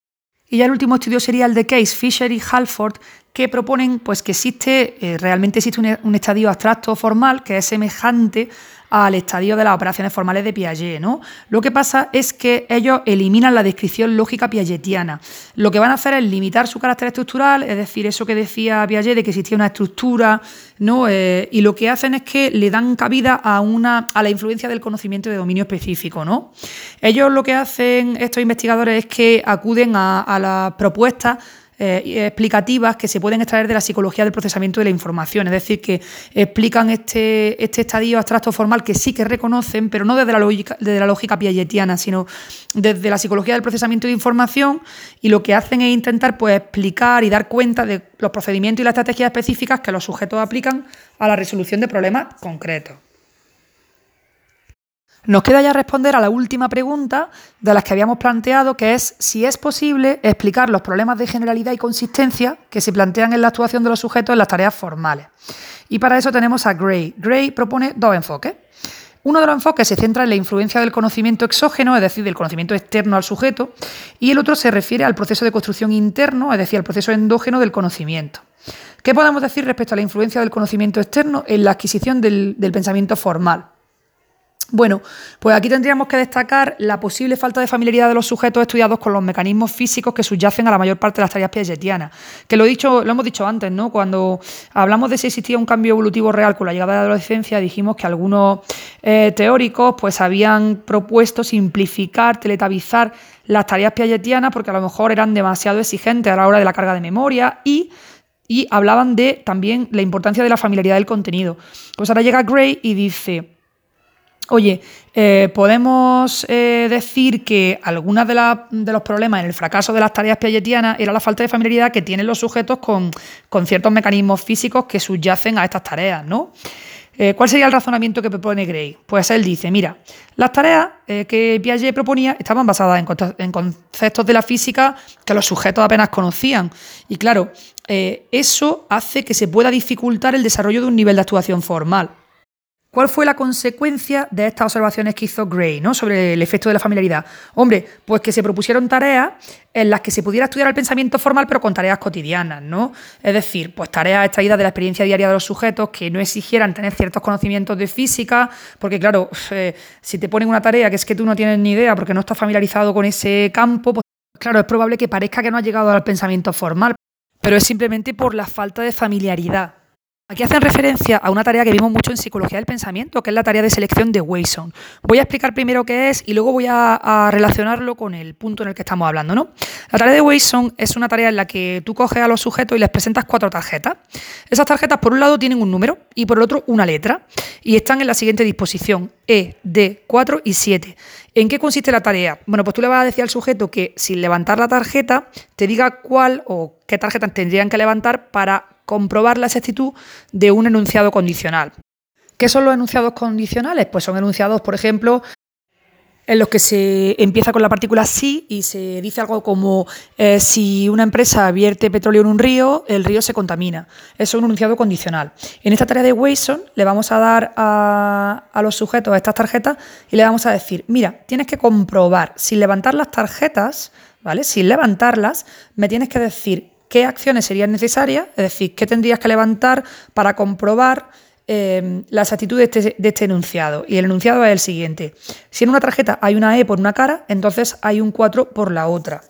Y ya el último estudio sería el de Case, Fisher y Halford, que proponen pues, que existe, eh, realmente existe un, un, estadio abstracto formal que es semejante al estadio de las operaciones formales de Piaget. ¿no? Lo que pasa es que ellos eliminan la descripción lógica piagetiana. Lo que van a hacer es limitar su carácter estructural, es decir, eso que decía Piaget de que existía una estructura, ¿no? Eh, y lo que hacen es que le dan cabida a, una, a la influencia del conocimiento de dominio específico. ¿no? Ellos lo que hacen, estos investigadores, es que acuden a, a las propuestas eh, explicativas que se pueden extraer de la psicología del procesamiento de la información, es decir, que explican este, este estadio abstracto formal que sí que reconocen, pero no desde la lógica, desde la lógica piagetiana, sino desde la psicología del procesamiento de información y lo que hacen es intentar pues, explicar y dar cuenta de los procedimientos y las estrategias específicas que los sujetos aplican a la resolución de problemas concretos. Nos queda ya responder a la última pregunta de las que habíamos planteado, que es si es posible explicar los problemas de generalidad y consistencia que se plantean en la actuación de los sujetos en las tareas formales. Y para eso tenemos a Gray. Gray propone dos enfoques. Uno de los enfoques se centra en la influencia del conocimiento exógeno, es decir, del conocimiento externo al sujeto, y el otro se refiere al proceso de construcción interno, es decir, al proceso endógeno del conocimiento. ¿Qué podemos decir respecto a la influencia del conocimiento externo en la adquisición del, del pensamiento formal? Bueno, pues aquí tendríamos que destacar la posible falta de familiaridad de los sujetos estudiados con los mecanismos físicos que subyacen a la mayor parte de las tareas piagetianas. Que lo, dicho, lo hemos dicho antes, ¿no? Cuando hablamos de si existía un cambio evolutivo real con la llegada de la adolescencia, dijimos que algunos eh, teóricos pues habían propuesto simplificar, teletabizar las tareas piagetianas porque a lo mejor eran demasiado exigentes a la hora de la carga de memoria y y hablaban de también la importancia de la familiaridad del contenido. Pues ahora llega Gray y dice, Oye, eh, podemos eh, decir que algunos de, los problemas en el fracaso de las tareas piagetianas era la falta de familiaridad que tienen los sujetos con, ciertos mecanismos físicos que subyacen a estas tareas, ¿no? Eh, ¿Cuál sería el razonamiento que propone Gray? Pues él dice, mira, las tareas que Piaget proponía estaban basadas en, conceptos de la física que los sujetos apenas conocían. Y claro, eso hace que se pueda dificultar el desarrollo de un nivel de actuación formal. ¿Cuál fue la consecuencia de estas observaciones que hizo Gray ¿no? sobre el efecto de la familiaridad? Hombre, pues que se propusieron tareas en las que se pudiera estudiar el pensamiento formal, pero con tareas cotidianas, ¿no? Es decir, pues tareas extraídas de la experiencia diaria de los sujetos que no exigieran tener ciertos conocimientos de física, porque claro, eh, si te ponen una tarea que es que tú no tienes ni idea porque no estás familiarizado con ese campo, pues claro, es probable que parezca que no has llegado al pensamiento formal, pero es simplemente por la falta de familiaridad. Aquí hacen referencia a una tarea que vimos mucho en psicología del pensamiento, que es la tarea de selección de Wayson. Voy a explicar primero qué es y luego voy a, relacionarlo con el punto en el que estamos hablando. ¿no? La tarea de Wayson es una tarea en la que tú coges a los sujetos y les presentas cuatro tarjetas. Esas tarjetas, por un lado, tienen un número y por el otro, una letra. Y están en la siguiente disposición: E, D, 4 y 7. ¿En qué consiste la tarea? Bueno, pues tú le vas a decir al sujeto que sin levantar la tarjeta, te diga cuál o qué tarjeta tendrían que levantar para comprobar la exactitud de un enunciado condicional. ¿Qué son los enunciados condicionales? Pues son enunciados, por ejemplo, en los que se empieza con la partícula sí y se dice algo como eh, si una empresa vierte petróleo en un río, el río se contamina. Eso es un enunciado condicional. En esta tarea de Wayson le vamos a dar a, a los sujetos estas tarjetas y le vamos a decir, mira, tienes que comprobar, sin levantar las tarjetas, ¿vale? Sin levantarlas, me tienes que decir qué acciones serían necesarias, es decir, qué tendrías que levantar para comprobar em, las actitudes de este, de este enunciado. Y el enunciado es el siguiente. Si en una tarjeta hay una E por una cara, entonces hay un 4 por la otra.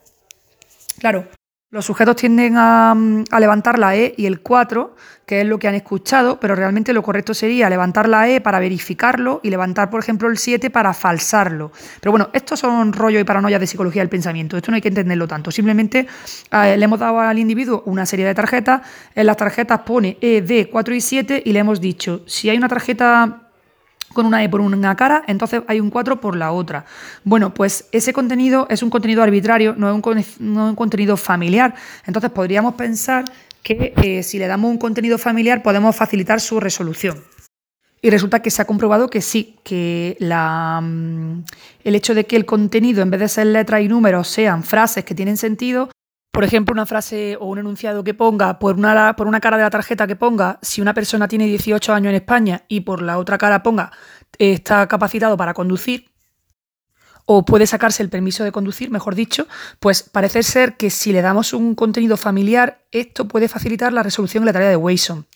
Claro, los sujetos tienden a, levantar la E y el 4, que es lo que han escuchado, pero realmente lo correcto sería levantar la E para verificarlo y levantar, por ejemplo, el 7 para falsarlo. Pero bueno, estos son rollo y paranoia de psicología del pensamiento. Esto no hay que entenderlo tanto. Simplemente eh, le hemos dado al individuo una serie de tarjetas. En las tarjetas pone E, D, 4 y 7 y le hemos dicho, si hay una tarjeta con una E por una cara, entonces hay un 4 por la otra. Bueno, pues ese contenido es un contenido arbitrario, no es un, contenido familiar. Entonces podríamos pensar que eh, si le damos un contenido familiar podemos facilitar su resolución. Y resulta que se ha comprobado que sí, que la, mm, el hecho de que el contenido, en vez de ser letras y números, sean frases que tienen sentido, por ejemplo, una frase o un enunciado que ponga, por una, por una cara de la tarjeta que ponga, si una persona tiene 18 años en España y por la otra cara ponga, está capacitado para conducir, o puede sacarse el permiso de conducir, mejor dicho, pues parece ser que si le damos un contenido familiar, esto puede facilitar la resolución de la tarea de Wayson.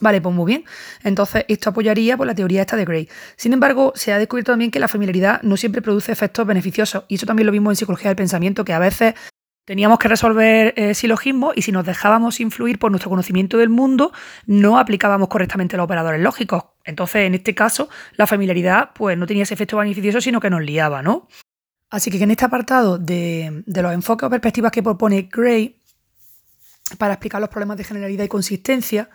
Vale, pues muy bien. Entonces, esto apoyaría por la teoría esta de Gray. Sin embargo, se ha descubierto también que la familiaridad no siempre produce efectos beneficiosos. Y eso también lo vimos en psicología del pensamiento, que a veces Teníamos que resolver eh, silogismos y si nos dejábamos influir por nuestro conocimiento del mundo, no aplicábamos correctamente los operadores lógicos. Entonces, en este caso, la familiaridad pues, no tenía ese efecto beneficioso, sino que nos liaba, ¿no? Así que en este apartado de, de los enfoques o perspectivas que propone Gray para explicar los problemas de generalidad y consistencia,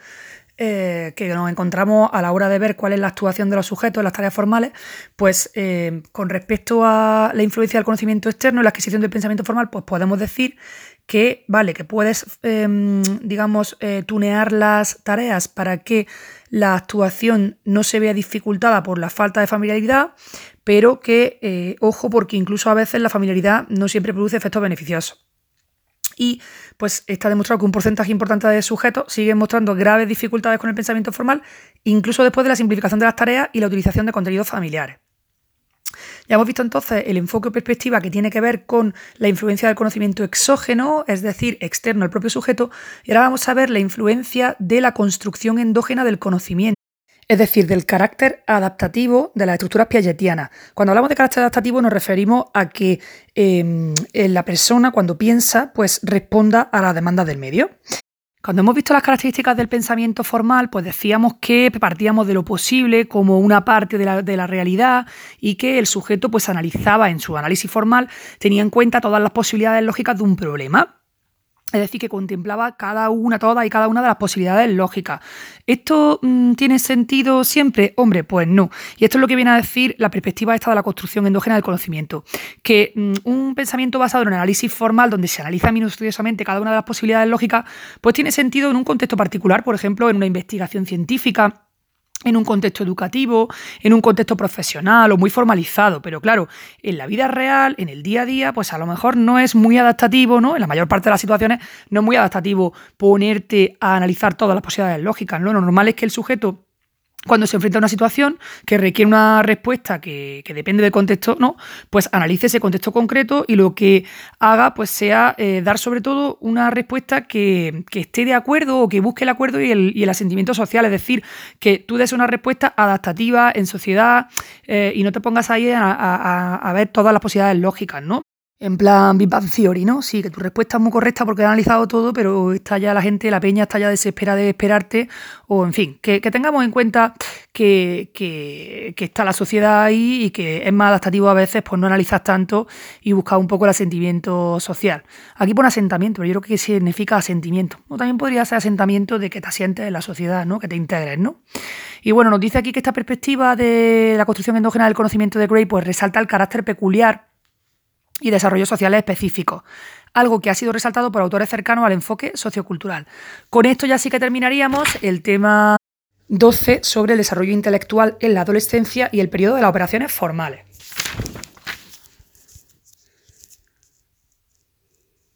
eh, que nos encontramos a la hora de ver cuál es la actuación de los sujetos en las tareas formales, pues eh, con respecto a la influencia del conocimiento externo y la adquisición del pensamiento formal, pues podemos decir que, vale, que puedes, em, digamos, eh, tunear las tareas para que la actuación no se vea dificultada por la falta de familiaridad, pero que, ojo, porque incluso a veces la familiaridad no siempre produce efectos beneficiosos y pues está demostrado que un porcentaje importante de sujetos siguen mostrando graves dificultades con el pensamiento formal, incluso después de la simplificación de las tareas y la utilización de contenidos familiares. Ya hemos visto entonces el enfoque o perspectiva que tiene que ver con la influencia del conocimiento exógeno, es decir, externo al propio sujeto, y ahora vamos a ver la influencia de la construcción endógena del conocimiento es decir, del carácter adaptativo de las estructuras piagetianas. Cuando hablamos de carácter adaptativo nos referimos a que em, la persona cuando piensa pues responda a las demandas del medio. Cuando hemos visto las características del pensamiento formal, pues decíamos que partíamos de lo posible como una parte de la, de la, realidad y que el sujeto pues analizaba en su análisis formal, tenía en cuenta todas las posibilidades lógicas de un problema. Es decir, que contemplaba cada una, toda y cada una de las posibilidades lógicas. ¿Esto mm, tiene sentido siempre? Hombre, pues no. Y esto es lo que viene a decir la perspectiva esta de la construcción endógena del conocimiento. Que mm, un pensamiento basado en un análisis formal, donde se analiza minuciosamente cada una de las posibilidades lógicas, pues tiene sentido en un contexto particular, por ejemplo, en una investigación científica en un contexto educativo, en un contexto profesional o muy formalizado, pero claro, en la vida real, en el día a día, pues a lo mejor no es muy adaptativo, ¿no? En la mayor parte de las situaciones no es muy adaptativo ponerte a analizar todas las posibilidades lógicas. Lo normal es que el sujeto cuando se enfrenta a una situación que requiere una respuesta que, depende del contexto, ¿no? Pues analice ese contexto concreto y lo que haga pues sea eh, dar sobre todo una respuesta que, esté de acuerdo o que busque el acuerdo y el, asentimiento social, es decir, que tú des una respuesta adaptativa en sociedad eh, y no te pongas ahí a, a ver todas las posibilidades lógicas, ¿no? En plan Big Bang Theory, ¿no? Sí, que tu respuesta es muy correcta porque he analizado todo, pero está ya la gente, la peña está ya desesperada de esperarte. O, en fin, que, tengamos en cuenta que, está la sociedad ahí y que es más adaptativo a veces pues no analizar tanto y buscar un poco el asentimiento social. Aquí pone asentamiento, pero yo creo que significa asentimiento. También podría ser asentamiento de que te asientes en la sociedad, ¿no? Que te integres, ¿no? Y bueno, nos dice aquí que esta perspectiva de la construcción endógena del conocimiento de Gray pues resalta el carácter peculiar y desarrollos sociales específicos, algo que ha sido resaltado por autores cercanos al enfoque sociocultural. Con esto ya sí que terminaríamos el tema 12 sobre el desarrollo intelectual en la adolescencia y el periodo de las operaciones formales.